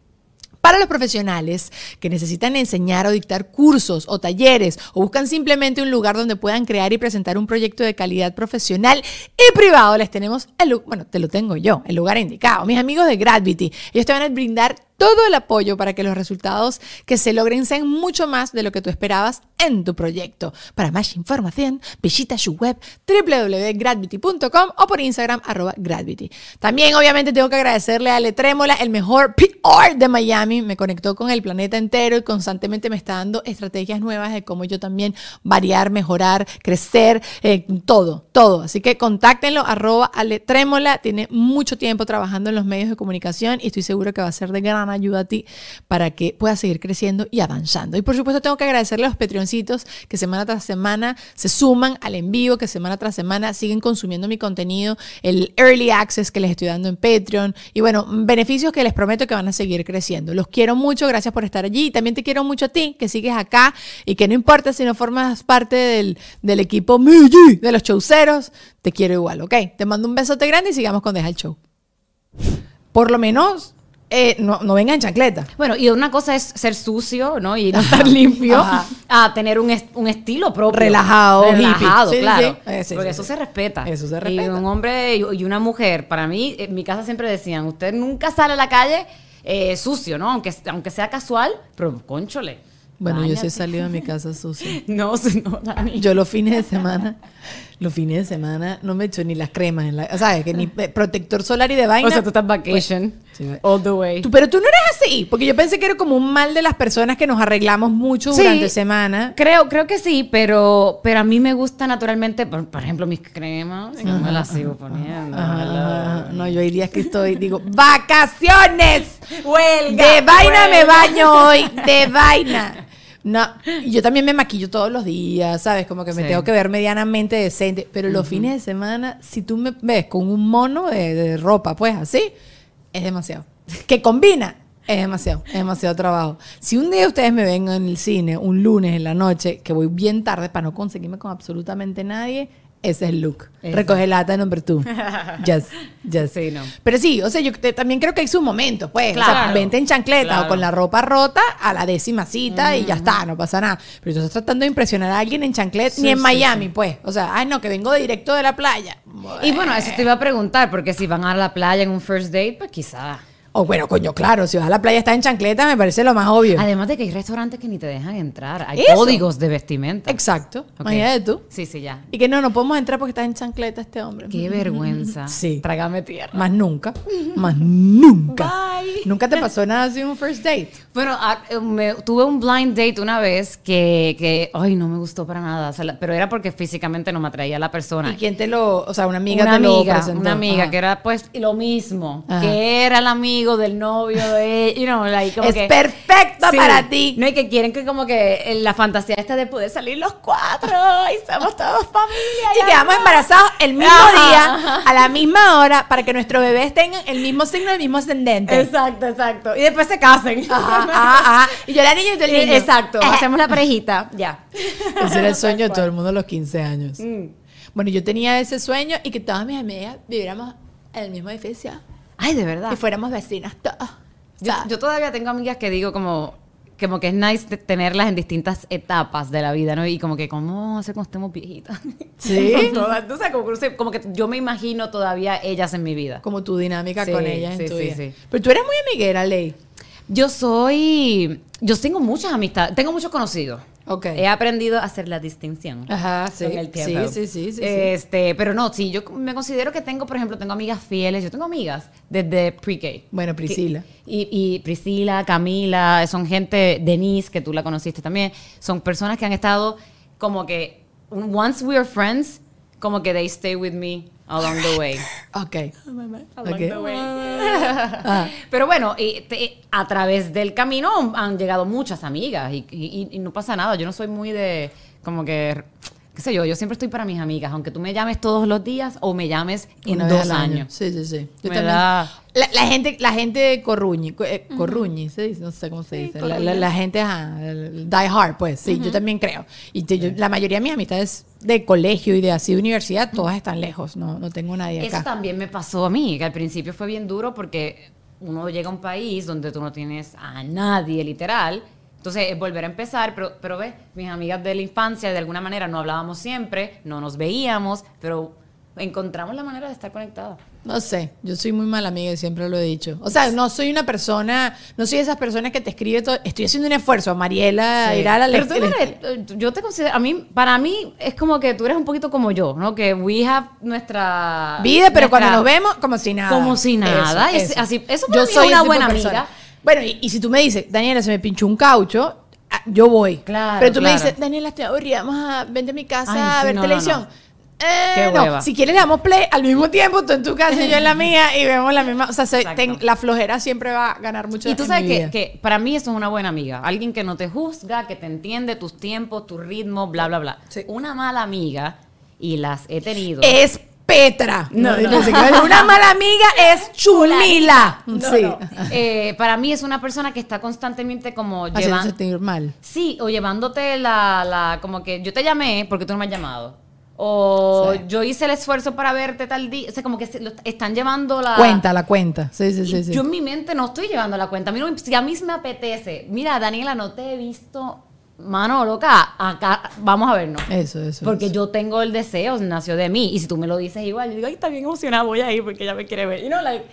Speaker 1: Para los profesionales que necesitan enseñar o dictar cursos o talleres o buscan simplemente un lugar donde puedan crear y presentar un proyecto de calidad profesional y privado, les tenemos el bueno, te lo tengo yo, el lugar indicado. Mis amigos de Gravity, ellos te van a brindar todo el apoyo para que los resultados que se logren sean mucho más de lo que tú esperabas en tu proyecto. Para más información, visita su web www.gravity.com o por Instagram arroba Gravity. También obviamente tengo que agradecerle a Ale Trémola, el mejor PR de Miami. Me conectó con el planeta entero y constantemente me está dando estrategias nuevas de cómo yo también variar, mejorar, crecer, eh, todo, todo. Así que contáctenlo, arroba Ale Trémola. Tiene mucho tiempo trabajando en los medios de comunicación y estoy seguro que va a ser de gran ayuda a ti para que puedas seguir creciendo y avanzando. Y por supuesto tengo que agradecerle a los Patreoncitos que semana tras semana se suman al envío, que semana tras semana siguen consumiendo mi contenido, el early access que les estoy dando en Patreon y bueno, beneficios que les prometo que van a seguir creciendo. Los quiero mucho, gracias por estar allí. También te quiero mucho a ti, que sigues acá y que no importa si no formas parte del, del equipo Migi, de los showceros, te quiero igual, ¿ok? Te mando un besote grande y sigamos con Deja el Show. Por lo menos, eh, no, no venga en chancleta.
Speaker 3: Bueno, y una cosa es ser sucio, ¿no? Y no estar limpio,
Speaker 1: Ajá.
Speaker 3: a tener un, est- un estilo propio.
Speaker 1: Relajado,
Speaker 3: Relajado.
Speaker 1: Sí,
Speaker 3: claro.
Speaker 1: sí. Eh, sí,
Speaker 3: Porque eso se respeta.
Speaker 1: Eso se
Speaker 3: Y
Speaker 1: respeta.
Speaker 3: un hombre y y una mujer, para mí, en mi casa siempre decían, usted nunca sale a la calle eh, sucio, ¿no? Aunque, aunque sea casual, pero conchole.
Speaker 1: Bueno, yo sí he salido de mi casa sucio.
Speaker 3: No, no, Dani.
Speaker 1: Yo los fines de semana, los fines de semana no me echo ni las cremas en la, sea, que ni eh, protector solar y de vaina.
Speaker 3: o sea, tú estás vacation
Speaker 1: Sí.
Speaker 3: all the way.
Speaker 1: Tú- pero tú no eres así, porque yo pensé que era como un mal de las personas que nos arreglamos mucho
Speaker 3: Sí.
Speaker 1: durante semana.
Speaker 3: Creo, creo que sí, pero, pero a mí me gusta naturalmente, por, por ejemplo, mis cremas, yo me las sigo poniendo.
Speaker 1: No, yo hay días que estoy, digo, ¡vacaciones!
Speaker 3: Huelga,
Speaker 1: De vaina me baño hoy, de vaina. No, y yo también me maquillo todos los días, ¿sabes? Como que me
Speaker 3: Sí.
Speaker 1: tengo que ver medianamente decente. Pero los fines de semana, si tú me ves con un mono de, de ropa, pues así, es demasiado. Que combina, es demasiado, es demasiado trabajo. Si un día ustedes me ven en el cine, un lunes en la noche, que voy bien tarde para no conseguirme con absolutamente nadie, ese es el look. Recoge lata number two. Yes, yes.
Speaker 3: Sí, no.
Speaker 1: Pero sí, o sea, yo te- también creo que hay sus momentos, pues. O sea,
Speaker 3: Claro.
Speaker 1: vente en chancleta
Speaker 3: Claro.
Speaker 1: o con la ropa rota a la décima cita y ya está, no pasa nada. Pero tú estás tratando de impresionar a alguien en chancleta,
Speaker 3: Sí,
Speaker 1: ni en
Speaker 3: sí,
Speaker 1: Miami, pues. O sea, ay, no, que vengo directo de la playa.
Speaker 3: Y bueno, eso te iba a preguntar, porque si van a la playa en un first date, pues quizá.
Speaker 1: O bueno, coño, claro, si vas a la playa y estás en chancleta, me parece lo más obvio.
Speaker 3: Además de que hay restaurantes que ni te dejan entrar, hay
Speaker 1: Eso.
Speaker 3: códigos de vestimenta.
Speaker 1: Exacto.
Speaker 3: Ok.
Speaker 1: Imagínate tú.
Speaker 3: Sí, sí, ya.
Speaker 1: Y que no, no podemos entrar porque está en chancleta este hombre.
Speaker 3: Qué vergüenza.
Speaker 1: Sí.
Speaker 3: Trágame tierra.
Speaker 1: Más nunca. Más nunca.
Speaker 3: Bye.
Speaker 1: Nunca te pasó nada así un first date.
Speaker 3: Bueno, ah, eh, me- tuve un blind date una vez que, que, ay, no me gustó para nada, o sea, la- pero era porque físicamente no me atraía la persona.
Speaker 1: ¿Y quién te lo, o sea, una amiga
Speaker 3: una
Speaker 1: te lo
Speaker 3: amiga,
Speaker 1: presentó?
Speaker 3: una amiga
Speaker 1: Ajá.
Speaker 3: que era pues lo mismo,
Speaker 1: Ajá.
Speaker 3: que era el amigo del novio de, you know, like, como
Speaker 1: Es
Speaker 3: que-
Speaker 1: perfecto
Speaker 3: Sí.
Speaker 1: para ti.
Speaker 3: No, y que quieren que como que eh, la fantasía esta de poder salir los cuatro y somos todos familia.
Speaker 1: Y quedamos
Speaker 3: no.
Speaker 1: embarazados el mismo
Speaker 3: Ajá,
Speaker 1: día,
Speaker 3: ajá.
Speaker 1: a la misma hora, para que nuestros bebés tengan el mismo signo, el mismo ascendente.
Speaker 3: Exacto, exacto. Y después se casen.
Speaker 1: Ajá, ajá, ajá. Y yo la niña y tú el
Speaker 3: Y-
Speaker 1: niño.
Speaker 3: Exacto,
Speaker 1: Eh.
Speaker 3: hacemos la parejita, ya.
Speaker 1: Ese era el sueño de todo el mundo a los 15 años.
Speaker 3: Mm.
Speaker 1: Bueno, yo tenía ese sueño y que todas mis amigas viviéramos en el mismo edificio
Speaker 3: Ay, de verdad.
Speaker 1: y fuéramos vecinas.
Speaker 3: Yo, todavía tengo amigas que digo como, como que es nice tenerlas en distintas etapas de la vida, ¿no? Y como que, ¿cómo hace cuando estemos viejitas?
Speaker 1: ¿Sí?
Speaker 3: Todas, o sea, como, que como que yo me imagino todavía ellas en mi vida.
Speaker 1: Como tu dinámica
Speaker 3: Sí,
Speaker 1: con ellas en
Speaker 3: sí,
Speaker 1: tu
Speaker 3: sí,
Speaker 1: vida.
Speaker 3: sí.
Speaker 1: Pero tú eres muy amiguera, Ley.
Speaker 3: Yo soy, yo tengo muchas amistades, tengo muchos conocidos.
Speaker 1: Ok.
Speaker 3: He aprendido a hacer la distinción.
Speaker 1: Ajá, sí.
Speaker 3: con el tiempo.
Speaker 1: Sí, sí, sí, sí, sí.
Speaker 3: Este, pero no, sí, yo me considero que tengo, por ejemplo, tengo amigas fieles. Yo tengo amigas desde pre-K.
Speaker 1: Bueno, Priscila.
Speaker 3: Que- Y, y Priscila, Camila, son gente, Denise, que tú la conociste también, son personas que han estado como que, once we are friends, como que they stay with me along the way.
Speaker 1: Ok.
Speaker 3: Along
Speaker 1: Ok.
Speaker 3: the way.
Speaker 1: Ah.
Speaker 3: Pero bueno, y te- a través del camino han llegado muchas amigas y, y- y no pasa nada. Yo no soy muy de, como que, qué sé yo, yo siempre estoy para mis amigas, aunque tú me llames todos los días o me llames en
Speaker 1: Una
Speaker 3: dos
Speaker 1: año.
Speaker 3: años.
Speaker 1: Sí, sí, sí. Yo
Speaker 3: Me
Speaker 1: también.
Speaker 3: da-
Speaker 1: La, la gente, la gente corruñi, co- eh, corruñi, se dice, no sé cómo se dice. La, la- la gente, ajá, die hard, pues, sí, yo también creo. Y te- yo- la mayoría de mis amistades de colegio y de así de universidad, todas están lejos, no, no tengo nadie
Speaker 3: Eso
Speaker 1: acá.
Speaker 3: también me pasó a mí, que al principio fue bien duro porque uno llega a un país donde tú no tienes a nadie, literal. Entonces es volver a empezar, pero, pero ves, mis amigas de la infancia de alguna manera no hablábamos siempre, no nos veíamos, pero encontramos la manera de estar conectadas.
Speaker 1: No sé, yo soy muy mala amiga y siempre lo he dicho. O sea, no soy una persona, no soy de esas personas que te escribe todo. Estoy haciendo un esfuerzo, Mariela,
Speaker 3: Sí.
Speaker 1: ir a la
Speaker 3: Pero tú eres- eh, yo te considero, a mí, para mí es como que tú eres un poquito como yo, ¿no? Que we have nuestra
Speaker 1: vida, pero cuando nos vemos, como si nada.
Speaker 3: Como si nada. Así- eso para mí es
Speaker 1: soy
Speaker 3: una buena amiga.
Speaker 1: Bueno, y, y si tú me dices, Daniela, se me pinchó un caucho, ah, yo voy.
Speaker 3: Claro,
Speaker 1: Pero tú me dices, Daniela, estoy aburrida, vamos a vente a mi casa
Speaker 3: Ay,
Speaker 1: a
Speaker 3: sí,
Speaker 1: ver
Speaker 3: no, no,
Speaker 1: televisión.
Speaker 3: no.
Speaker 1: Eh,
Speaker 3: Qué
Speaker 1: no, si quieres le damos play al mismo tiempo, tú en tu casa y yo en la mía y vemos la misma, o sea, ten- la flojera siempre va a ganar mucho
Speaker 3: Y tú sabes que, que para mí eso es una buena amiga. Alguien que no te juzga, que te entiende tus tiempos, tu ritmo, bla, bla, bla.
Speaker 1: Sí.
Speaker 3: Una mala amiga, y las he tenido.
Speaker 1: es Petra.
Speaker 3: No, no.
Speaker 1: Una mala amiga es Chumila. sí.
Speaker 3: Eh, para mí es una persona que está constantemente como llevando...
Speaker 1: sentir mal.
Speaker 3: Sí, o llevándote la, la... Como que yo te llamé porque tú no me has llamado. O
Speaker 1: Sí.
Speaker 3: yo hice el esfuerzo para verte tal día. O sea, como que se lo- están llevando la...
Speaker 1: Cuenta, la cuenta. Sí, sí, sí. sí.
Speaker 3: Yo en mi mente no estoy llevando la cuenta. A mí no si a mí me apetece, mira, Daniela, no te he visto mano, loca, acá vamos a vernos.
Speaker 1: Eso, eso.
Speaker 3: Porque
Speaker 1: eso.
Speaker 3: yo tengo el deseo, nació de mí. Y si tú me lo dices igual, yo digo, ay, está bien emocionada, voy a ir porque ella me quiere ver. Y no, like,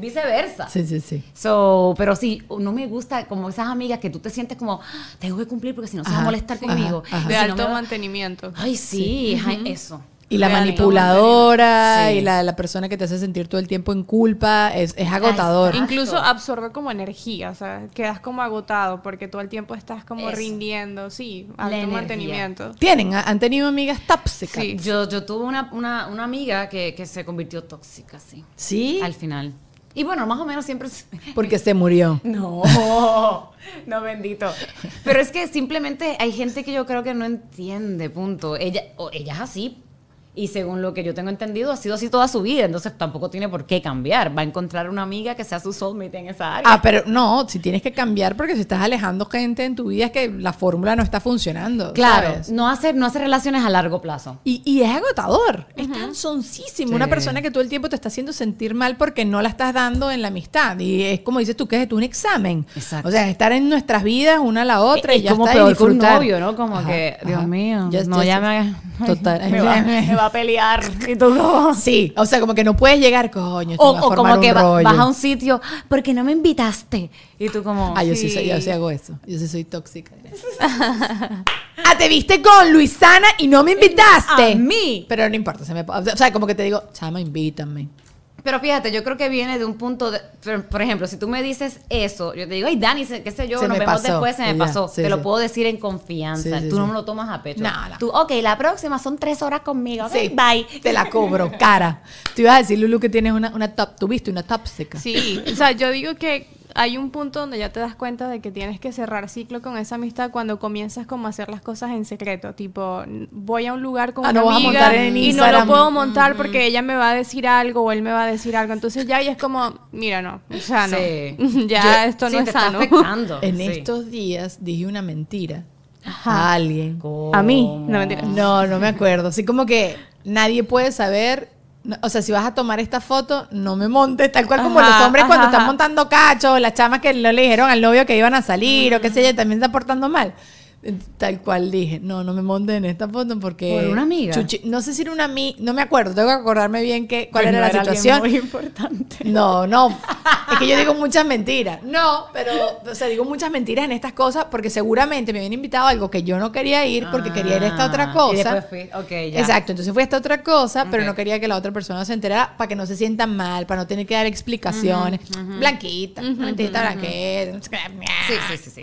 Speaker 3: viceversa.
Speaker 1: Sí, sí, sí.
Speaker 3: So, pero sí, no me gusta como esas amigas que tú te sientes como, "Ah, tengo que cumplir porque si no se va a molestar conmigo.
Speaker 1: Ajá, ajá.
Speaker 3: Y
Speaker 4: De
Speaker 3: si
Speaker 4: alto
Speaker 3: va-
Speaker 4: mantenimiento.
Speaker 3: Ay, sí, eso.
Speaker 1: Y la
Speaker 3: Real.
Speaker 1: manipuladora
Speaker 3: Sí.
Speaker 1: y la, la persona que te hace sentir todo el tiempo en culpa es, es agotador.
Speaker 3: Exacto.
Speaker 4: Incluso absorbe como energía, o sea, quedas como agotado porque todo el tiempo estás como
Speaker 3: Eso.
Speaker 4: rindiendo, sí, alto mantenimiento.
Speaker 1: ¿Tienen? ¿Han tenido amigas tóxicas?
Speaker 4: Sí.
Speaker 3: Yo, yo tuve una, una, una amiga que, que se convirtió tóxica, sí.
Speaker 1: ¿Sí?
Speaker 3: Al final. Y bueno, más o menos siempre...
Speaker 1: Porque se murió.
Speaker 3: No, no bendito. Pero es que simplemente hay gente que yo creo que no entiende, punto. Ella, o ella es así. Y según lo que yo tengo entendido, ha sido así toda su vida. Entonces tampoco tiene por qué cambiar. Va a encontrar una amiga que sea su soulmate en esa área.
Speaker 1: Ah, pero no, si tienes que cambiar porque si estás alejando gente en tu vida es que la fórmula no está funcionando.
Speaker 3: claro,
Speaker 1: ¿sabes?
Speaker 3: no hacer, no hacer relaciones a largo plazo.
Speaker 1: Y, y es agotador, es cansoncísimo.
Speaker 3: Sí.
Speaker 1: Una persona que todo el tiempo te está haciendo sentir mal porque no la estás dando en la amistad. Y es como dices tú, que es tú un examen.
Speaker 3: Exacto.
Speaker 1: O sea, estar en nuestras vidas una a la otra y
Speaker 3: es
Speaker 1: ya
Speaker 3: como
Speaker 1: está, y
Speaker 3: peor que un
Speaker 1: disfrutar.
Speaker 3: novio, ¿no? Como
Speaker 1: Ajá,
Speaker 3: que, Dios
Speaker 1: ajá.
Speaker 3: mío, no,
Speaker 1: ya
Speaker 3: me,
Speaker 1: Total.
Speaker 3: me, va, me va a pelear. Y tú como...
Speaker 1: Sí, o sea, como que no puedes llegar, coño,
Speaker 3: O,
Speaker 1: va
Speaker 3: o como que va- vas a un sitio, ¿por qué no me invitaste? Y tú como...
Speaker 1: Ah, yo sí,
Speaker 4: Sí.
Speaker 1: yo sí hago eso. Yo sí soy tóxica. ah, te viste con Luisana y no me invitaste.
Speaker 3: A mí.
Speaker 1: Pero no importa, se me, o sea, como que te digo, chama, invítame.
Speaker 3: Pero fíjate, yo creo que viene de un punto de, por, por ejemplo, si tú me dices eso, yo te digo, ay, Dani, qué sé yo,
Speaker 1: Se
Speaker 3: nos vemos
Speaker 1: pasó,
Speaker 3: después, se me
Speaker 1: ya,
Speaker 3: pasó.
Speaker 1: sí,
Speaker 3: te lo puedo decir en confianza.
Speaker 1: Sí, sí,
Speaker 3: tú no
Speaker 1: sí.
Speaker 3: me lo tomas a pecho.
Speaker 1: No, no.
Speaker 3: Tú, ok, la próxima son tres horas conmigo. ok,
Speaker 1: Sí,
Speaker 3: bye.
Speaker 1: Te la cobro, cara. Tú ibas a decir, Lulu, que tienes una, una top, tuviste una tóxica.
Speaker 4: Sí, o sea, yo digo que hay un punto donde ya te das cuenta de que tienes que cerrar ciclo con esa amistad cuando comienzas como a hacer las cosas en secreto, tipo, voy a un lugar con
Speaker 1: Ah,
Speaker 4: una
Speaker 1: no vas a
Speaker 4: amiga
Speaker 1: montar en
Speaker 4: y no lo puedo montar porque ella me va a decir algo o él me va a decir algo, entonces ya y es como, mira, no, o sea, no,
Speaker 3: Sí.
Speaker 4: ya
Speaker 1: Yo-
Speaker 4: esto
Speaker 3: Sí,
Speaker 4: no
Speaker 3: te
Speaker 4: es
Speaker 3: está
Speaker 4: sano.
Speaker 3: afectando.
Speaker 1: En
Speaker 3: Sí.
Speaker 1: estos días dije una mentira
Speaker 4: Ajá.
Speaker 1: a alguien.
Speaker 4: A mí, no mentira.
Speaker 1: No, no me acuerdo. Así como que nadie puede saber. No, O sea, si vas a tomar esta foto, no me montes, tal cual como
Speaker 4: Ajá,
Speaker 1: los hombres cuando
Speaker 4: ajá,
Speaker 1: están montando cachos, las chamas que no le dijeron al novio que iban a salir o qué sé yo, también está portando mal. Tal cual dije, no, no me montes en esta foto porque...
Speaker 3: ¿Por una amiga?
Speaker 1: Chuchi- no sé si era una amiga, no me acuerdo, tengo que acordarme bien que, cuál
Speaker 3: Pues
Speaker 1: era
Speaker 3: no
Speaker 1: la
Speaker 3: alguien
Speaker 1: situación.
Speaker 3: muy importante.
Speaker 1: No, no. Es que yo digo muchas mentiras. No, pero, o sea, digo muchas mentiras en estas cosas porque seguramente me habían invitado a algo que yo no quería ir porque quería ir a esta otra
Speaker 3: Ah,
Speaker 1: cosa.
Speaker 3: y después fui- ok, ya.
Speaker 1: Exacto, entonces fui a esta otra cosa, pero no quería que la otra persona se enterara para que no se sientan mal, para no tener que dar explicaciones. Blanquita, mentita, blanquita.
Speaker 3: Sí, sí, sí, sí.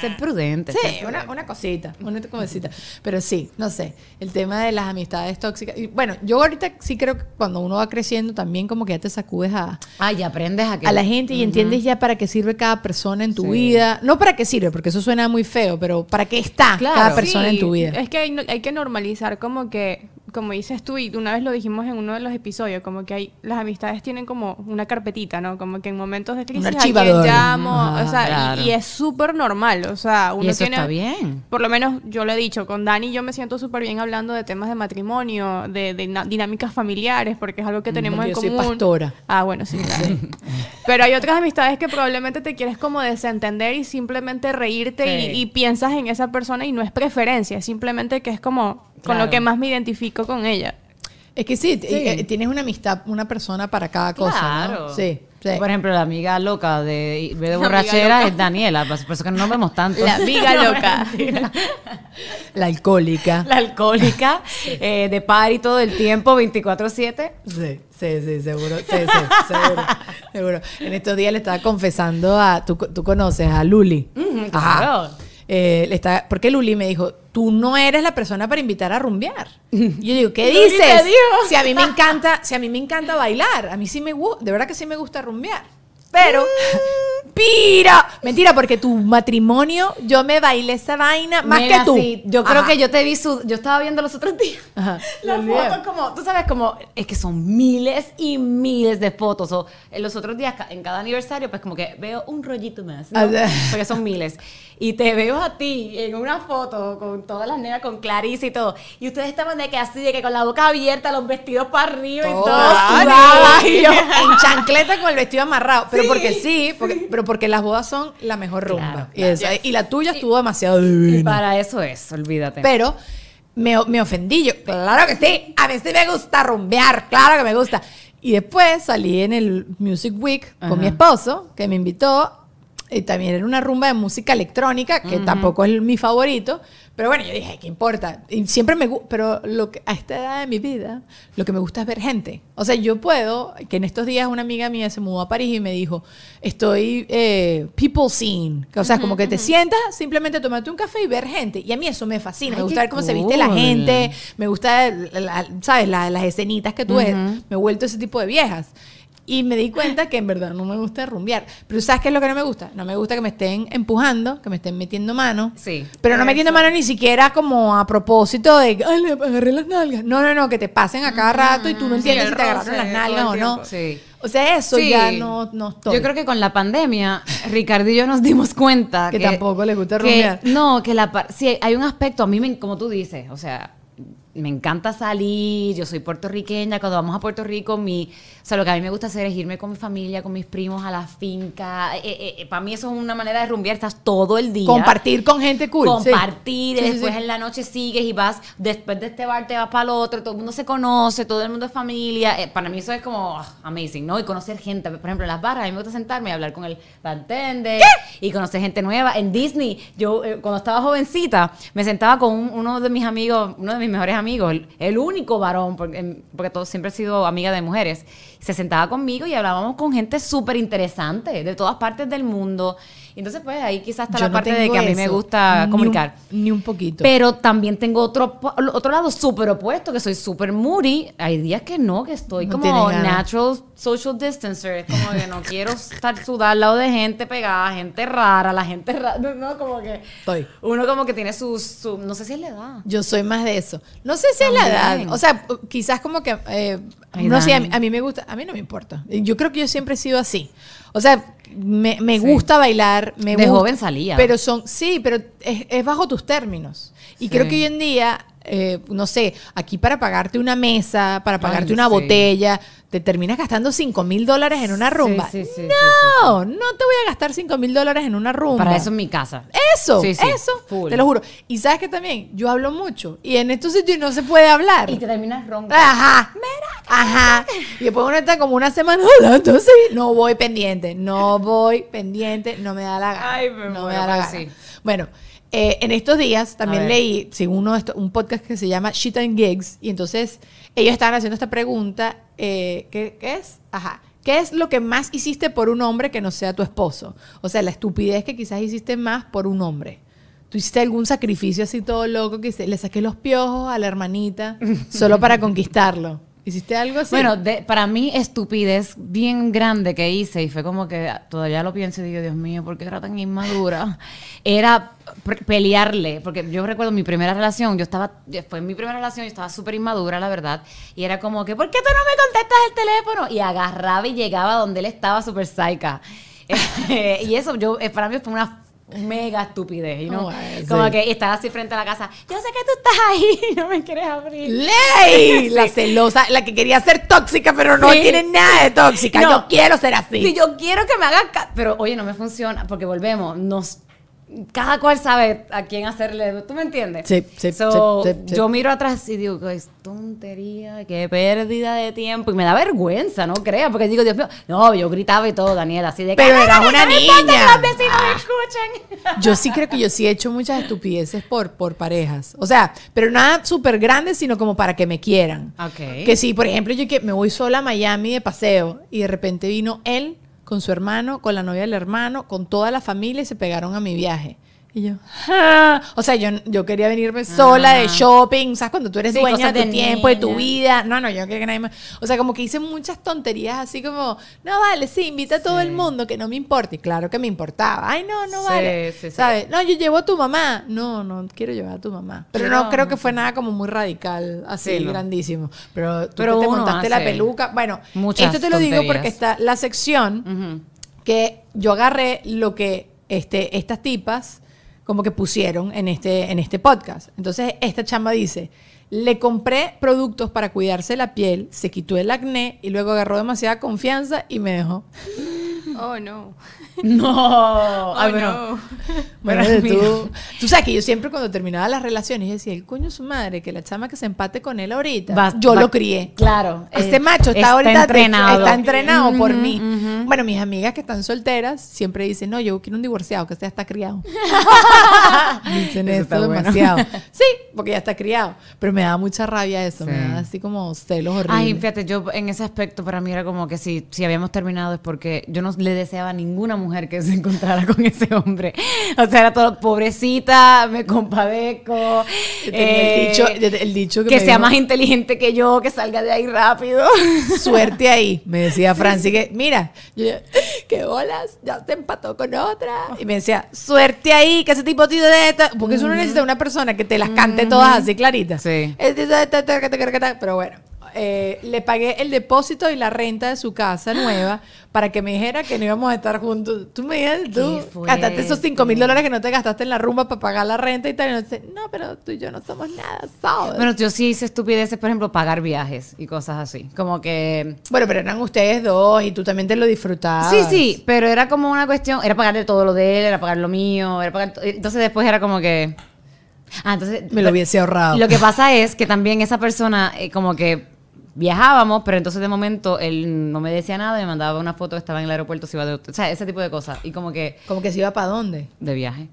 Speaker 3: Ser prudente.
Speaker 1: Sí,
Speaker 3: ser
Speaker 1: una,
Speaker 3: prudente.
Speaker 1: Una cosita, una cosita. Pero sí, no sé, el tema de las amistades tóxicas. Y bueno, yo ahorita sí creo que cuando uno va creciendo también como que ya te sacudes a,
Speaker 3: Ay, aprendes a que...
Speaker 1: a la gente y entiendes ya para qué sirve cada persona en tu
Speaker 3: Sí.
Speaker 1: vida. No para qué sirve, porque eso suena muy feo, pero para qué está
Speaker 3: Claro.
Speaker 1: cada persona en tu vida.
Speaker 4: Es que hay, no- hay que normalizar como que, como dices tú, y una vez lo dijimos en uno de los episodios, como que hay, las amistades tienen como una carpetita, ¿no? Como que en momentos de crisis a quien llamo,
Speaker 1: Ajá,
Speaker 4: o sea, y-
Speaker 3: claro.
Speaker 4: y, es súper normal, o sea, uno
Speaker 3: Y eso
Speaker 4: tiene...
Speaker 3: está bien.
Speaker 4: Por lo menos yo lo he dicho, con Dani yo me siento súper bien hablando de temas de matrimonio, de, de na- dinámicas familiares, porque es algo que tenemos
Speaker 1: porque
Speaker 4: en
Speaker 1: yo soy
Speaker 4: común.
Speaker 1: pastora.
Speaker 4: Ah, bueno, sí. claro. Pero hay otras amistades que probablemente te quieres como desentender y simplemente reírte
Speaker 3: Sí.
Speaker 4: y, y piensas en esa persona y no es preferencia, es simplemente que es como con lo que más me identifico con ella.
Speaker 1: Es que sí,
Speaker 3: Sí.
Speaker 1: eh, tienes una amistad, una persona para cada cosa.
Speaker 3: Claro.
Speaker 1: ¿no? Sí, sí.
Speaker 3: Por ejemplo, la amiga loca de, de borrachera
Speaker 4: loca.
Speaker 3: es Daniela, por por eso que no nos vemos tanto.
Speaker 4: La amiga
Speaker 3: No,
Speaker 4: loca.
Speaker 3: mentira.
Speaker 1: La alcohólica.
Speaker 3: La alcohólica, eh, de party todo el tiempo, 24-7.
Speaker 1: Sí, sí, sí, seguro. Sí, sí, seguro. seguro. En estos días le estaba confesando a. Tú, tú conoces a Luli.
Speaker 3: Ujú,
Speaker 1: Ajá. Eh, le estaba, porque Luli me dijo, tú no eres la persona para invitar a rumbear. Y yo digo, ¿qué dices? Si a mí me encanta, si a mí me encanta bailar, a mí sí me gusta, de verdad que sí me gusta rumbear. Pero, pira, mentira, porque tu matrimonio, yo me bailé esa vaina más
Speaker 3: Mira,
Speaker 1: que tú.
Speaker 3: sí, yo creo
Speaker 1: Ajá.
Speaker 3: que yo te vi su, yo estaba viendo los otros días.
Speaker 1: Ajá.
Speaker 3: Las fotos como, tú sabes, como, es que son miles y miles de fotos. O en los otros días, en cada aniversario, pues como que veo un rollito más, ¿no? Porque son miles. Y te veo a ti en una foto con todas las nenas, con Clarice y todo, y ustedes estaban de que así, de que con la boca abierta, los vestidos para arriba y todo,
Speaker 1: Todas,
Speaker 3: sudadas, y yo,
Speaker 1: en chancleta con el vestido amarrado. Pero
Speaker 3: Sí.
Speaker 1: porque sí, porque- pero porque las bodas son la mejor rumba.
Speaker 3: Claro,
Speaker 1: y, esa- y la tuya estuvo demasiado
Speaker 3: y
Speaker 1: divina.
Speaker 3: para eso es, olvídate.
Speaker 1: Pero me, me ofendí yo. Claro que sí. A mí sí me gusta rumbear. Claro que me gusta. Y después salí en el Music Week
Speaker 3: Ajá.
Speaker 1: con mi esposo, que me invitó. Y también era una rumba de música electrónica, que tampoco es mi favorito. Pero bueno, yo dije, "Ay, ¿qué importa? Y siempre me gusta, pero lo que, a esta edad de mi vida, lo que me gusta es ver gente. O sea, yo puedo, que en estos días una amiga mía se mudó a París y me dijo, estoy eh, people seeing. O sea, como que te sientas, simplemente tomarte un café y ver gente. Y a mí eso me fascina.
Speaker 3: Ay,
Speaker 1: me gusta ver cómo se viste la
Speaker 3: cool.
Speaker 1: gente, me gusta, la- la- ¿sabes? La- las escenitas que tú ves. Me he vuelto ese tipo de viejas. Y me di cuenta que en verdad no me gusta rumbear. Pero ¿sabes qué es lo que no me gusta? No me gusta que me estén empujando, que me estén metiendo mano.
Speaker 3: Sí.
Speaker 1: Pero no metiendo mano ni siquiera como a propósito de, ay, le agarré las nalgas. No, no, no, que te pasen a cada rato y tú no
Speaker 4: Sí,
Speaker 1: entiendes si te agarraron las nalgas o no.
Speaker 3: Sí.
Speaker 1: O sea, eso
Speaker 3: Sí.
Speaker 1: ya no, no estoy.
Speaker 3: Yo creo que con la pandemia, Ricardo y yo nos dimos cuenta
Speaker 1: Que tampoco le gusta
Speaker 3: que-
Speaker 1: rumbear.
Speaker 3: No, que la sí, hay un aspecto, a mí, me, como tú dices, o sea, me encanta salir, yo soy puertorriqueña, cuando vamos a Puerto Rico, mi, o sea, lo que a mí me gusta hacer es irme con mi familia, con mis primos a la finca. para mí eso es una manera de rumbear, estás todo el día.
Speaker 1: Compartir con gente cool.
Speaker 3: Compartir,
Speaker 1: Sí,
Speaker 3: y
Speaker 1: sí,
Speaker 3: después
Speaker 1: sí.
Speaker 3: en la noche sigues y vas, después de este bar te vas para el otro, todo el mundo se conoce, todo el mundo es familia. Eh, para mí eso es como ah, amazing, ¿no? Y conocer gente. Por ejemplo, en las barras, a mí me gusta sentarme y hablar con el bartender y conocer gente nueva. En Disney, yo eh, cuando estaba jovencita, me sentaba con un- uno de mis amigos, uno de mis mejores amigos, el, único varón, porque, porque todo, siempre he sido amiga de mujeres. Se sentaba conmigo y hablábamos con gente súper interesante de todas partes del mundo. Entonces, pues ahí quizás está
Speaker 1: Yo
Speaker 3: la
Speaker 1: no
Speaker 3: parte de que a mí me gusta
Speaker 1: ni un-
Speaker 3: comunicar.
Speaker 1: Ni un poquito.
Speaker 3: Pero también tengo otro, otro lado súper opuesto, que soy súper moody. Hay días que no, que estoy
Speaker 1: No
Speaker 3: como natural social distancer. Es como que no quiero estar sudar al lado de gente pegada, gente rara, la gente rara. No, como que
Speaker 1: Estoy.
Speaker 3: uno como que tiene su, su- no sé si es la edad.
Speaker 1: Yo soy más de eso. No sé si es la edad. O sea, quizás como que. eh,
Speaker 3: Ay,
Speaker 1: no sé, a a mí me gusta. A mí no me importa. Yo creo que yo siempre he sido así. O sea, me, me gusta bailar. Me
Speaker 3: De
Speaker 1: gusta-
Speaker 3: joven salía.
Speaker 1: Pero son. Sí, pero es, es bajo tus términos. Y
Speaker 3: Sí.
Speaker 1: creo que hoy en día. Eh, no sé, aquí para pagarte una mesa, para pagarte
Speaker 3: Ay,
Speaker 1: una
Speaker 3: sí.
Speaker 1: botella, te terminas gastando 5 mil dólares en una rumba.
Speaker 3: sí, sí, sí,
Speaker 1: no, no te voy a gastar 5 mil dólares en una rumba.
Speaker 3: Para eso en mi casa.
Speaker 1: Eso,
Speaker 3: Sí, sí,
Speaker 1: eso,
Speaker 3: full.
Speaker 1: te lo juro. Y sabes que también yo hablo mucho y en estos sitios no se puede hablar.
Speaker 3: Y te terminas ronca.
Speaker 1: Ajá, ajá. Y después uno está como una semana hablando así. No voy pendiente, no voy pendiente, no me da la gana.
Speaker 3: Ay, me
Speaker 1: no me da la gana.
Speaker 3: sí.
Speaker 1: Bueno, eh, en estos días también leí, según uno de estos- un podcast que se llama Shit and Gigs, y entonces ellos estaban haciendo esta pregunta, eh, ¿qué, qué es? Ajá. ¿Qué es lo que más hiciste por un hombre que no sea tu esposo? O sea, la estupidez que quizás hiciste más por un hombre. ¿Tú hiciste algún sacrificio así todo loco que le saqué los piojos a la hermanita solo para conquistarlo? ¿Hiciste algo así?
Speaker 3: Bueno, de- para mí estupidez bien grande que hice y fue como que todavía lo pienso y digo, Dios mío, ¿por qué era tan inmadura? Era pelearle, porque yo recuerdo mi primera relación, yo estaba, fue mi primera relación, yo estaba súper inmadura, la verdad, y era como que, ¿por qué tú no me contestas el teléfono? Y agarraba y llegaba donde él estaba súper psycha. y eso yo, eh, para mí fue una mega estupidez, you know?
Speaker 1: Oh,
Speaker 3: como
Speaker 1: sí.
Speaker 3: que estaba así frente a la casa, yo sé que tú estás ahí y no me quieres abrir.
Speaker 1: ¡Ley! La celosa, la que quería ser tóxica, pero no
Speaker 3: Sí.
Speaker 1: tiene nada de tóxica.
Speaker 3: No.
Speaker 1: Yo quiero ser así.
Speaker 3: Si yo quiero que me hagan ca- pero oye, no me funciona porque volvemos, nos cada cual sabe a quién hacerle, ¿tú me entiendes?
Speaker 1: Sí, sí,
Speaker 3: So,
Speaker 1: sí, sí, sí.
Speaker 3: Yo miro atrás y digo, "Qué tontería, qué pérdida de tiempo y me da vergüenza, no crea, porque digo, Dios mío, no, yo gritaba y todo, Daniela, así de que,
Speaker 1: Pero
Speaker 3: "Ay,
Speaker 1: eras una
Speaker 3: no
Speaker 1: niña".
Speaker 3: los vecinos me escuchen.
Speaker 1: Yo sí creo que yo sí he hecho muchas estupideces por, por parejas. O sea, pero nada súper grande, sino como para que me quieran.
Speaker 3: Ok.
Speaker 1: Que si, por ejemplo, yo que me voy sola a Miami de paseo y de repente vino él con su hermano, con la novia del hermano, con toda la familia y se pegaron a mi viaje. Y yo, "Ah". o sea, yo, yo quería venirme sola de shopping, ¿sabes? Cuando tú eres
Speaker 3: Sí,
Speaker 1: dueña de tu tiempo, de tu vida. No, no, yo no quería que nadie más. O sea, como que hice muchas tonterías así como, no vale, sí, invita a todo el mundo, que no me importa. Y claro que me importaba. Ay, no, no
Speaker 3: Sí,
Speaker 1: vale. ¿Sabes? No, yo llevo a tu mamá. No, no quiero llevar a tu mamá. Pero no creo que fue nada como muy radical, así
Speaker 3: no.
Speaker 1: grandísimo. Pero tú
Speaker 3: Pero
Speaker 1: que te montaste la peluca. Bueno,
Speaker 3: muchas
Speaker 1: esto te lo digo porque está la sección que yo agarré lo que este, estas tipas como que pusieron en este, en este podcast. Entonces, esta chama dice, le compré productos para cuidarse la piel, se quitó el acné y luego agarró demasiada confianza y me dejó.
Speaker 4: Oh, no.
Speaker 3: No.
Speaker 4: Oh,
Speaker 3: Ay, bueno.
Speaker 4: no.
Speaker 1: Bueno, tú, tú sabes que yo siempre cuando terminaba las relaciones, yo decía, el coño su madre, que la chama que se empate con él ahorita,
Speaker 3: Va-
Speaker 1: yo
Speaker 3: va-
Speaker 1: lo crié.
Speaker 3: Claro.
Speaker 1: Este
Speaker 3: eh,
Speaker 1: macho está,
Speaker 3: está
Speaker 1: ahorita
Speaker 3: entrenado.
Speaker 1: está entrenado por mí. Bueno, mis amigas que están solteras siempre dicen, no, yo quiero un divorciado que sea está criado. dicen
Speaker 3: Eso
Speaker 1: eso,
Speaker 3: está bueno.
Speaker 1: demasiado. Sí, porque ya está criado. Pero me da mucha rabia eso, me da así como celos horribles.
Speaker 3: Ay, fíjate, yo en ese aspecto para mí era como que si, si habíamos terminado es porque yo no le deseaba a ninguna mujer que se encontrara con ese hombre. O sea, era todo, pobrecita, me compadezco.
Speaker 1: El
Speaker 3: eh,
Speaker 1: dicho, el dicho que,
Speaker 3: que
Speaker 1: me
Speaker 3: sea
Speaker 1: dijo,
Speaker 3: más inteligente que yo, que salga de ahí rápido.
Speaker 1: suerte ahí. Me decía Francis que, mira, yo, qué bolas, ya se empató con otra. Y me decía, suerte ahí, que ese tipo de esta. Porque eso uno necesita una persona que te las cante todas así claritas.
Speaker 3: Sí.
Speaker 1: Pero bueno. Eh, le pagué el depósito y la renta de su casa nueva para que me dijera que no íbamos a estar juntos. Tú me dices, tú gastaste esos 5 mil dólares que no te gastaste en la rumba para pagar la renta y tal. Y no, sé, no, pero tú y yo no somos nada, ¿sabes?
Speaker 3: Bueno, yo sí hice estupideces, por ejemplo, pagar viajes y cosas así. Como que
Speaker 1: Bueno, pero eran ustedes dos y tú también te lo disfrutabas.
Speaker 3: Sí, sí, pero era como una cuestión, era pagarle todo lo de él, era pagar lo mío, era pagar to- entonces después era como que Ah, entonces
Speaker 1: Me lo hubiese ahorrado.
Speaker 3: Lo que pasa es que también esa persona eh, como que viajábamos, pero entonces de momento él no me decía nada, me mandaba una foto, estaba en el aeropuerto, se iba de o sea, ese tipo de cosas y como que
Speaker 1: Como que se iba para dónde.
Speaker 3: de viaje.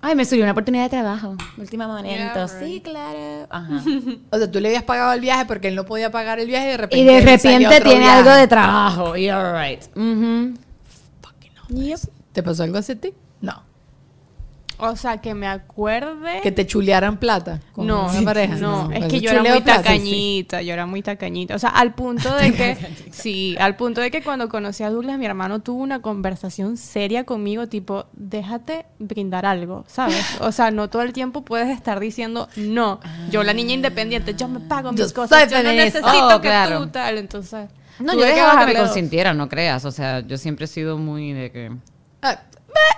Speaker 3: Ay, me surgió una oportunidad de trabajo, último momento.
Speaker 4: Yeah,
Speaker 3: sí, claro. Ajá.
Speaker 1: O sea, tú le habías pagado el viaje porque él no podía pagar el viaje y de repente.
Speaker 3: y de repente
Speaker 1: otro
Speaker 3: tiene
Speaker 1: viaje.
Speaker 3: algo de trabajo. You're right. Ujú. Yep.
Speaker 1: ¿Te pasó algo así a ti?
Speaker 4: O sea, que me acuerde.
Speaker 1: Que te chulearan plata con
Speaker 4: no,
Speaker 1: una pareja.
Speaker 4: no, es
Speaker 1: Pues
Speaker 4: que yo era muy
Speaker 1: plata, sí.
Speaker 4: tacañita, yo era muy tacañita. O sea, al punto de que, sí, al punto de que cuando conocí a Douglas, mi hermano tuvo una conversación seria conmigo, tipo, déjate brindar algo, ¿sabes? O sea, no todo el tiempo puedes estar diciendo, no, yo la niña independiente, yo me pago
Speaker 1: Yo
Speaker 4: mis cosas, yo no necesito
Speaker 3: Oh,
Speaker 4: que
Speaker 3: claro.
Speaker 4: tú tal, entonces...
Speaker 3: No, yo dejaba que me consintieran, no creas. O sea, yo siempre he sido muy de que.
Speaker 1: Ah,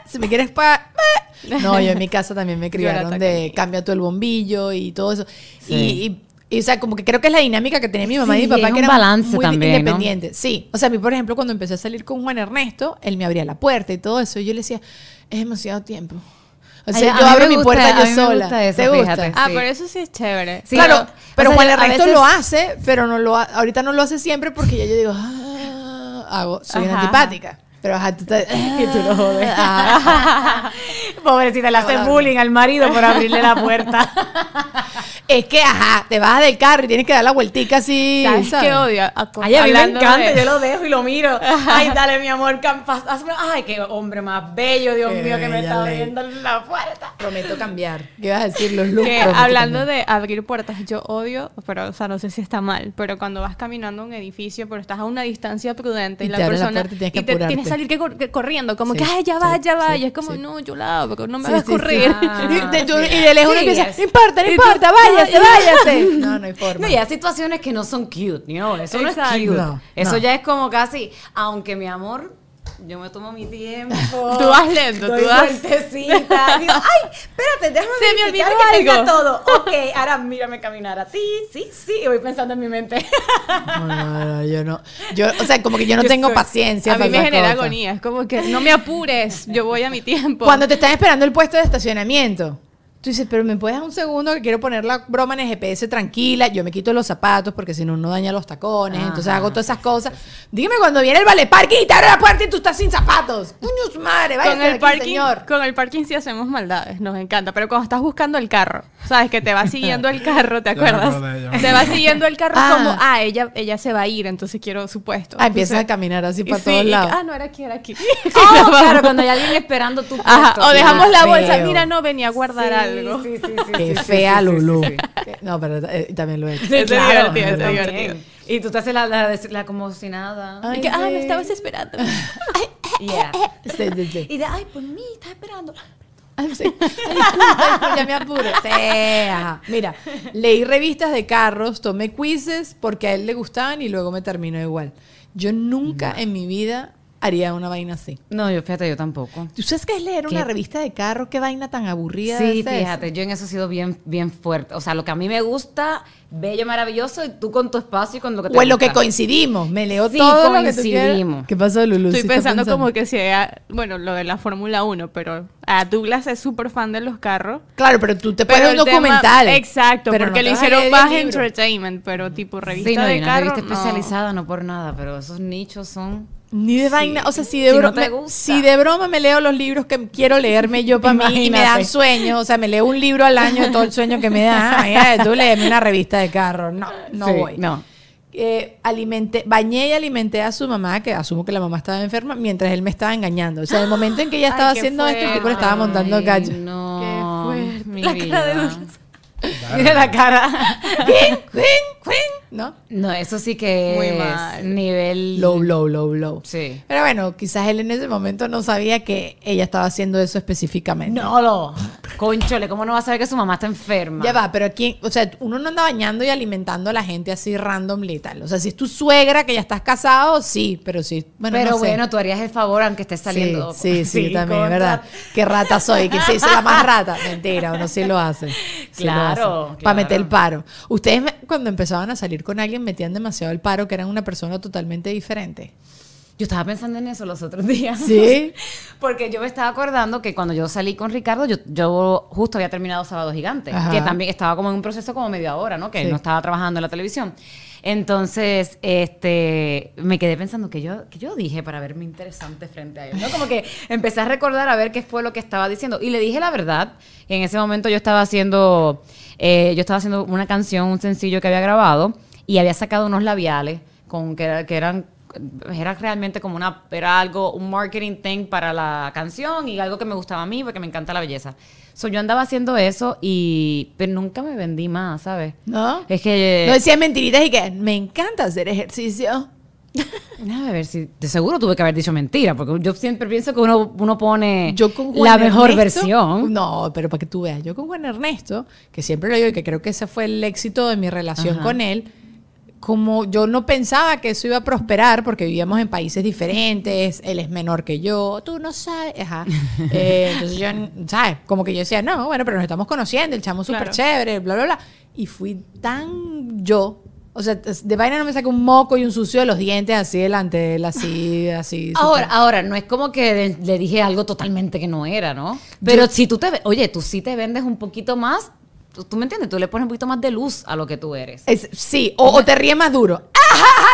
Speaker 1: si me quieres pagar. bah. No, yo en mi casa también me criaron de cambia tú el bombillo y todo eso.
Speaker 3: Sí.
Speaker 1: Y, y- y, o sea, como que creo que es la dinámica que tenía mi mamá y mi papá,
Speaker 3: es
Speaker 1: que
Speaker 3: un
Speaker 1: era
Speaker 3: balance
Speaker 1: muy
Speaker 3: también, ¿no?
Speaker 1: independiente. Sí. O sea, a mí, por ejemplo, cuando empecé a salir con Juan Ernesto, él me abría la puerta y todo eso. Y yo le decía, es demasiado tiempo. O sea,
Speaker 3: Ay,
Speaker 1: yo abro mi
Speaker 3: gusta-
Speaker 1: puerta yo
Speaker 3: me
Speaker 1: sola.
Speaker 3: gusta eso,
Speaker 1: ¿Te gusta?
Speaker 3: fíjate.
Speaker 4: Ah,
Speaker 3: Sí.
Speaker 4: pero eso sí es chévere.
Speaker 3: Sí,
Speaker 1: claro,
Speaker 3: pero-
Speaker 1: pero
Speaker 3: o sea,
Speaker 1: Juan Ernesto
Speaker 3: veces-
Speaker 1: lo hace, pero no lo ha- ahorita no lo hace siempre porque ya yo digo, ah, hago, soy una antipática. Pero ajá, tú te-
Speaker 3: Y tú lo jodes.
Speaker 1: Ah.
Speaker 3: Pobrecita, le hace
Speaker 1: Claro.
Speaker 3: bullying al marido por abrirle la puerta.
Speaker 1: Es que, ajá, te bajas del carro y tienes que dar la vueltica así.
Speaker 4: ¿Sabes
Speaker 1: ¿sabes?
Speaker 4: qué odio? A-
Speaker 3: Ay, a mí me encanta,
Speaker 4: de-
Speaker 3: yo lo dejo y lo miro. Ay, dale, mi amor, campas. hazme- Ay, qué hombre más bello, Dios
Speaker 1: Qué
Speaker 3: mío, que me está abriendo la puerta.
Speaker 1: Prometo cambiar. ¿Qué ibas a decir? Los looks.
Speaker 4: que hablando
Speaker 1: cambiar.
Speaker 4: de abrir puertas, yo odio, pero o sea, no sé si está mal, pero cuando vas caminando a un edificio, pero estás a una distancia prudente y,
Speaker 1: Y
Speaker 4: la persona
Speaker 1: puerta tienes que
Speaker 4: y te tienes que salir que cor- que corriendo, como
Speaker 1: Sí,
Speaker 4: que ay, ya va,
Speaker 1: sí,
Speaker 4: ya va,
Speaker 1: sí,
Speaker 4: y es como,
Speaker 1: sí.
Speaker 4: no, yo la abro, no me
Speaker 1: Sí,
Speaker 4: hagas
Speaker 1: sí, sí.
Speaker 4: correr.
Speaker 3: Ah.
Speaker 1: Y de, yo- y de lejos uno
Speaker 3: Sí,
Speaker 1: empieza, no importa, no importa, váyase, váyase. No, no hay forma.
Speaker 3: No, y hay situaciones que no son cute, ¿no? Eso no es cute.
Speaker 1: No,
Speaker 3: Eso ya es como casi, aunque mi amor, yo me tomo mi tiempo.
Speaker 4: Tú vas lento,
Speaker 3: doy
Speaker 4: tú vas-
Speaker 3: vueltecita. Digo, ay, espérate, déjame
Speaker 4: Se me olvidó
Speaker 3: que tenga todo. Ok, ahora mírame caminar a ti. Sí, sí, y voy pensando en mi mente.
Speaker 1: No, no, no, yo no. Yo, o sea, como que yo no
Speaker 3: Yo
Speaker 1: tengo
Speaker 3: soy-
Speaker 1: paciencia.
Speaker 4: a mí me genera
Speaker 1: cosas.
Speaker 4: agonía, es como que no me apures, yo voy a mi tiempo.
Speaker 1: Cuando te están esperando el puesto de estacionamiento, tú dices, pero me puedes dar un segundo que quiero poner la broma en el GPS tranquila. Yo me quito los zapatos porque si no, uno daña los tacones. Entonces hago todas esas cosas. Dígame cuando viene el vale parking y te abre la puerta y tú estás sin zapatos. ¡Coño, su madre! Váyase
Speaker 4: con el
Speaker 1: aquí,
Speaker 4: parking,
Speaker 1: señor.
Speaker 4: con el parking sí hacemos maldades, nos encanta, pero cuando estás buscando el carro, sabes que te va siguiendo el carro, ¿te acuerdas?
Speaker 5: acordé,
Speaker 4: te va siguiendo el carro
Speaker 1: Ah.
Speaker 4: como, ah, ella ella se va a ir, entonces quiero su puesto.
Speaker 1: Ah, empiezas a caminar así para
Speaker 4: sí,
Speaker 1: todos lados.
Speaker 4: ah, no era aquí, era aquí.
Speaker 3: Oh, claro, cuando hay alguien esperando tu puesto.
Speaker 4: Ajá, o dejamos la bolsa, mira, no venía a guardar
Speaker 3: Sí,
Speaker 4: algo.
Speaker 3: Sí, sí, sí.
Speaker 1: Qué
Speaker 3: sí, sí,
Speaker 1: fea,
Speaker 3: sí, sí,
Speaker 1: Lulú.
Speaker 3: sí, sí.
Speaker 1: No, pero eh, también lo he hecho.
Speaker 4: Sí, es
Speaker 3: Claro,
Speaker 4: divertido, es
Speaker 3: también.
Speaker 4: divertido.
Speaker 3: Y tú te haces la, la, la como si nada.
Speaker 1: Ay,
Speaker 4: Y que, ah, me estabas esperando.
Speaker 3: Yeah.
Speaker 1: Sí, sí, sí.
Speaker 3: Y de, ay, por mí, estás esperando.
Speaker 1: Ay, sí. Ay, disculpa, ay, ya me apuro. Sí, ajá. Mira, leí revistas de carros, tomé quizzes porque a él le gustaban y luego me terminó igual. Yo nunca en mi vida haría una vaina así.
Speaker 3: No, yo fíjate, yo tampoco.
Speaker 1: ¿Tú sabes qué es leer una revista de carro? ¿Qué vaina tan aburrida?
Speaker 3: Sí,
Speaker 1: es esa?
Speaker 3: fíjate, yo en eso he sido bien, bien fuerte. O sea, lo que a mí me gusta, bello, maravilloso, y tú con tu espacio y con lo que te
Speaker 1: O en lo que coincidimos. Me leo
Speaker 3: Sí,
Speaker 1: todo lo que
Speaker 3: coincidimos.
Speaker 1: ¿Qué pasó, Lulu?
Speaker 4: Estoy
Speaker 1: ¿Sí estás
Speaker 4: pensando como que si ella, bueno, lo de la Fórmula 1, pero a Douglas es súper fan de los carros.
Speaker 1: Claro, pero tú te pones un
Speaker 4: tema-
Speaker 1: documental.
Speaker 4: exacto,
Speaker 1: pero
Speaker 4: porque
Speaker 1: no
Speaker 4: lo hicieron más
Speaker 1: libro.
Speaker 4: entertainment, pero tipo revista
Speaker 3: Sí, no,
Speaker 4: de
Speaker 3: una
Speaker 4: carro.
Speaker 3: revista
Speaker 4: no.
Speaker 3: especializada, no por nada, pero esos nichos son...
Speaker 1: Ni de vaina, o sea, si de,
Speaker 3: Si no
Speaker 1: si de broma me leo los libros que quiero leerme yo para mí y me dan
Speaker 3: Imagínate.
Speaker 1: sueño, o sea, me leo un libro al año de todo el sueño que me da, tú léeme una revista de carro, no, no
Speaker 3: Sí,
Speaker 1: voy.
Speaker 3: No.
Speaker 1: Eh, alimenté, bañé y alimenté a su mamá, que asumo que la mamá estaba enferma, mientras él me estaba engañando. O sea, en el momento en que ella estaba haciendo esto, el tipo le estaba montando gallo.
Speaker 3: No,
Speaker 4: Qué fuerte.
Speaker 3: mi
Speaker 4: La cara de
Speaker 3: vida. Mira la cara.
Speaker 1: Queen, queen, queen, ¿No?
Speaker 3: No, eso sí que
Speaker 4: Muy
Speaker 3: es
Speaker 4: mal.
Speaker 3: nivel...
Speaker 1: Low, low, low, low.
Speaker 3: Sí.
Speaker 1: Pero bueno, quizás él en ese momento no sabía que ella estaba haciendo eso específicamente.
Speaker 3: No, lo. Conchole, ¿cómo no va a saber que su mamá está enferma?
Speaker 1: Ya va, pero aquí, o sea, uno no anda bañando y alimentando a la gente así randomly y tal. O sea, si es tu suegra que ya estás casado, sí, pero sí. Bueno,
Speaker 3: Pero
Speaker 1: no sé.
Speaker 3: bueno, tú harías el favor aunque estés saliendo.
Speaker 1: Sí, sí, sí, también,
Speaker 3: contra-
Speaker 1: ¿verdad? Qué rata soy, que sí, soy la más rata. Mentira, uno sí lo hace.
Speaker 3: Claro,
Speaker 1: Para
Speaker 3: claro.
Speaker 1: meter el paro. Ustedes cuando empezaban a salir con alguien metían demasiado el paro, que eran una persona totalmente diferente.
Speaker 3: Yo estaba pensando en eso los otros días.
Speaker 1: ¿Sí?
Speaker 3: Porque yo me estaba acordando que cuando yo salí con Ricardo, yo, yo justo había terminado Sábado Gigante,
Speaker 1: Ajá.
Speaker 3: que también estaba como en un proceso como medio ahora, ¿no? Que
Speaker 1: Sí.
Speaker 3: no estaba trabajando en la televisión. Entonces, este, me quedé pensando que yo, que yo dije para verme interesante frente a él, ¿no? Como que empecé a recordar a ver qué fue lo que estaba diciendo. Y le dije la verdad. Y en ese momento yo estaba haciendo, eh, yo estaba haciendo una canción, un sencillo que había grabado, y había sacado unos labiales con que, que eran era realmente como una era algo un marketing thing para la canción y algo que me gustaba a mí porque me encanta la belleza. So, yo andaba haciendo eso y pero nunca me vendí más, ¿sabes?
Speaker 1: ¿No?
Speaker 3: Es que
Speaker 1: No decías mentiritas y que me encanta hacer ejercicio.
Speaker 3: Déjame ver si de seguro tuve que haber dicho mentira porque yo siempre pienso que uno, uno pone
Speaker 1: Yo con
Speaker 3: la mejor
Speaker 1: Ernesto-
Speaker 3: versión.
Speaker 1: No, pero para que tú veas, yo con Juan Ernesto, que siempre lo digo y que creo que ese fue el éxito de mi relación
Speaker 3: Ajá.
Speaker 1: con él, como yo no pensaba que eso iba a prosperar porque vivíamos en países diferentes, él es menor que yo, tú no sabes, ajá. Eh, entonces yo, ¿sabes? Como que yo decía, no, bueno, pero nos estamos conociendo, el chamo súper
Speaker 4: Claro.
Speaker 1: chévere, bla, bla, bla. Y fui tan yo. O sea, de vaina no me saqué un moco y un sucio de los dientes así delante de él, así, así.
Speaker 3: Ahora,
Speaker 1: súper-
Speaker 3: ahora, no es como que le dije algo totalmente que no era, ¿no? Pero si tú te, oye, tú sí te vendes un poquito más, tú, tú me entiendes, tú le pones un poquito más de luz a lo que tú eres.
Speaker 1: Es- sí, o, o te ríes más duro.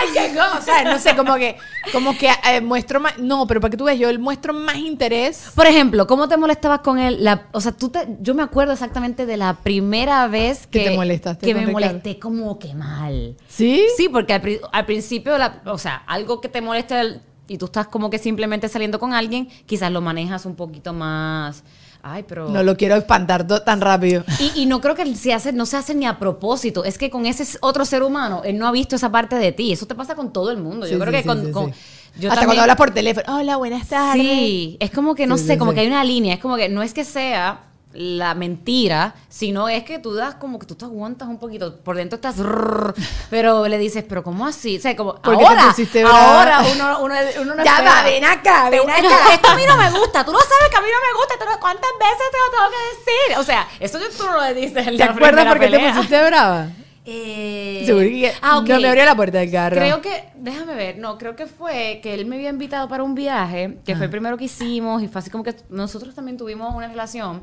Speaker 1: ¡Ay, qué cosa! No sé, como que, como que eh, muestro más. No, pero para que tú veas, yo muestro más interés.
Speaker 3: Por ejemplo, ¿cómo te molestabas con él? La- o sea, tú te, yo me acuerdo exactamente de la primera vez
Speaker 1: Que
Speaker 3: que,
Speaker 1: te molestaste
Speaker 3: que me
Speaker 1: Ricardo.
Speaker 3: molesté como que mal.
Speaker 1: ¿Sí?
Speaker 3: Sí, porque al, pri- al principio, la- o sea, algo que te moleste el- y tú estás como que simplemente saliendo con alguien, quizás lo manejas un poquito más. Ay, pero.
Speaker 1: No lo quiero espantar tan rápido.
Speaker 3: Y, y no creo que se hace, no se hace ni a propósito. Es que con ese otro ser humano, él no ha visto esa parte de ti. Eso te pasa con todo el mundo.
Speaker 1: Sí,
Speaker 3: Yo creo
Speaker 1: sí,
Speaker 3: que con.
Speaker 1: sí,
Speaker 3: con-
Speaker 1: sí.
Speaker 3: yo
Speaker 1: Hasta
Speaker 3: también-
Speaker 1: cuando hablas por teléfono. Hola, buenas tardes.
Speaker 3: Sí, es como que no sé, como que hay una línea. Es como que no es que sea la mentira, sino es que tú das como que tú te aguantas un poquito. Por dentro estás. rrr, pero le dices, pero ¿cómo así? O sea, como.
Speaker 1: ¿Por qué te
Speaker 3: ahora, ahora uno, uno, uno no
Speaker 1: Ya
Speaker 3: espera.
Speaker 1: va, ven acá, ven acá.
Speaker 3: Esto a mí no me gusta. Tú no sabes que a mí no me gusta. no- ¿Cuántas veces te lo tengo que decir? O sea, eso tú no lo dices en
Speaker 1: ¿Te
Speaker 3: la
Speaker 1: acuerdas por qué te pusiste brava?
Speaker 3: Eh,
Speaker 1: que
Speaker 3: ah, ok.
Speaker 1: no me abrió la puerta del carro.
Speaker 3: Creo que, déjame ver, no, creo que fue que él me había invitado para un viaje, que fue el primero que hicimos, y fue así como que nosotros también tuvimos una relación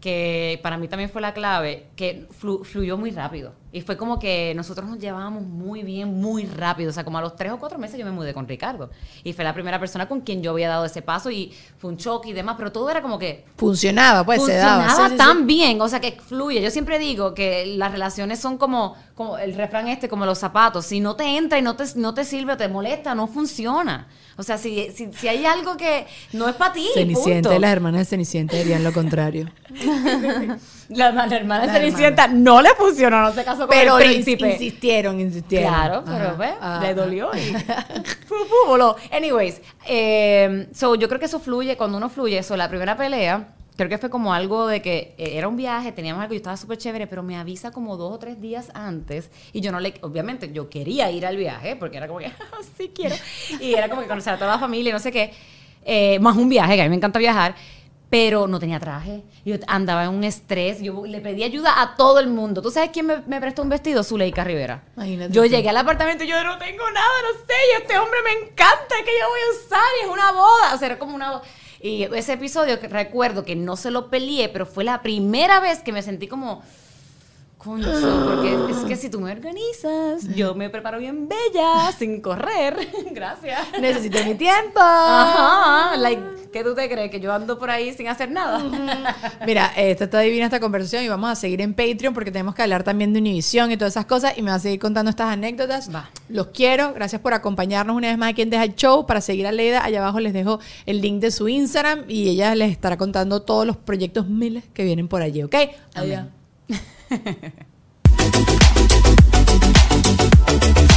Speaker 3: que para mí también fue la clave, que flu- fluyó muy rápido. Y fue como que nosotros nos llevábamos muy bien, muy rápido. O sea, como a los tres o cuatro meses yo me mudé con Ricardo. Y fue la primera persona con quien yo había dado ese paso y fue un choque y demás, pero todo era como que
Speaker 1: Funcionaba, pues se daba.
Speaker 3: funcionaba
Speaker 1: Sí, sí, sí.
Speaker 3: tan bien, o sea que fluye. Yo siempre digo que las relaciones son como, como el refrán este, como los zapatos. Si no te entra y no te, no te sirve o te molesta, no funciona. O sea, si, si, si hay algo que no es para ti,
Speaker 1: Cenicienta
Speaker 3: punto.
Speaker 1: y las hermanas de Cenicienta dirían lo contrario.
Speaker 3: La, la hermana de Cenicienta no le funcionó, no se casó con
Speaker 1: Pero
Speaker 3: el
Speaker 1: lo
Speaker 3: príncipe.
Speaker 1: insistieron, insistieron.
Speaker 3: Claro, pero
Speaker 1: Ajá,
Speaker 3: ve,
Speaker 1: ajá.
Speaker 3: le dolió y. Anyways, eh, so yo creo que eso fluye, cuando uno fluye, eso, la primera pelea, creo que fue como algo de que eh, era un viaje, teníamos algo, yo estaba súper chévere, pero me avisa como dos o tres días antes y yo no le, obviamente yo quería ir al viaje porque era como que, "Ah, sí quiero. Y era como que conocer a toda la familia y no sé qué, eh, más un viaje, que a mí me encanta viajar. Pero no tenía traje. Yo andaba en un estrés. Yo le pedí ayuda a todo el mundo. ¿Tú sabes quién me, me prestó un vestido? Zuleika Rivera.
Speaker 1: Imagínate
Speaker 3: Yo
Speaker 1: tú.
Speaker 3: llegué al apartamento y yo no tengo nada, no sé. Y este hombre me encanta, que yo voy a usar. Y es una boda. O sea, era como una boda. Y ese episodio recuerdo que no se lo peleé, pero fue la primera vez que me sentí como. Coño, porque es que si tú me organizas, yo me preparo bien bella, sin correr. Gracias.
Speaker 1: Necesito mi tiempo.
Speaker 3: Ajá, like, ¿qué tú te crees? ¿Que yo ando por ahí sin hacer nada?
Speaker 1: Mira, esta está divina esta conversación y vamos a seguir en Patreon porque tenemos que hablar también de Univision y todas esas cosas y me va a seguir contando estas anécdotas.
Speaker 3: Va.
Speaker 1: Los quiero, gracias por acompañarnos una vez más aquí en Deja el Show. Para seguir a Leida, allá abajo les dejo el link de su Instagram y ella les estará contando todos los proyectos miles que vienen por allí, ¿ok? Adiós. Thank.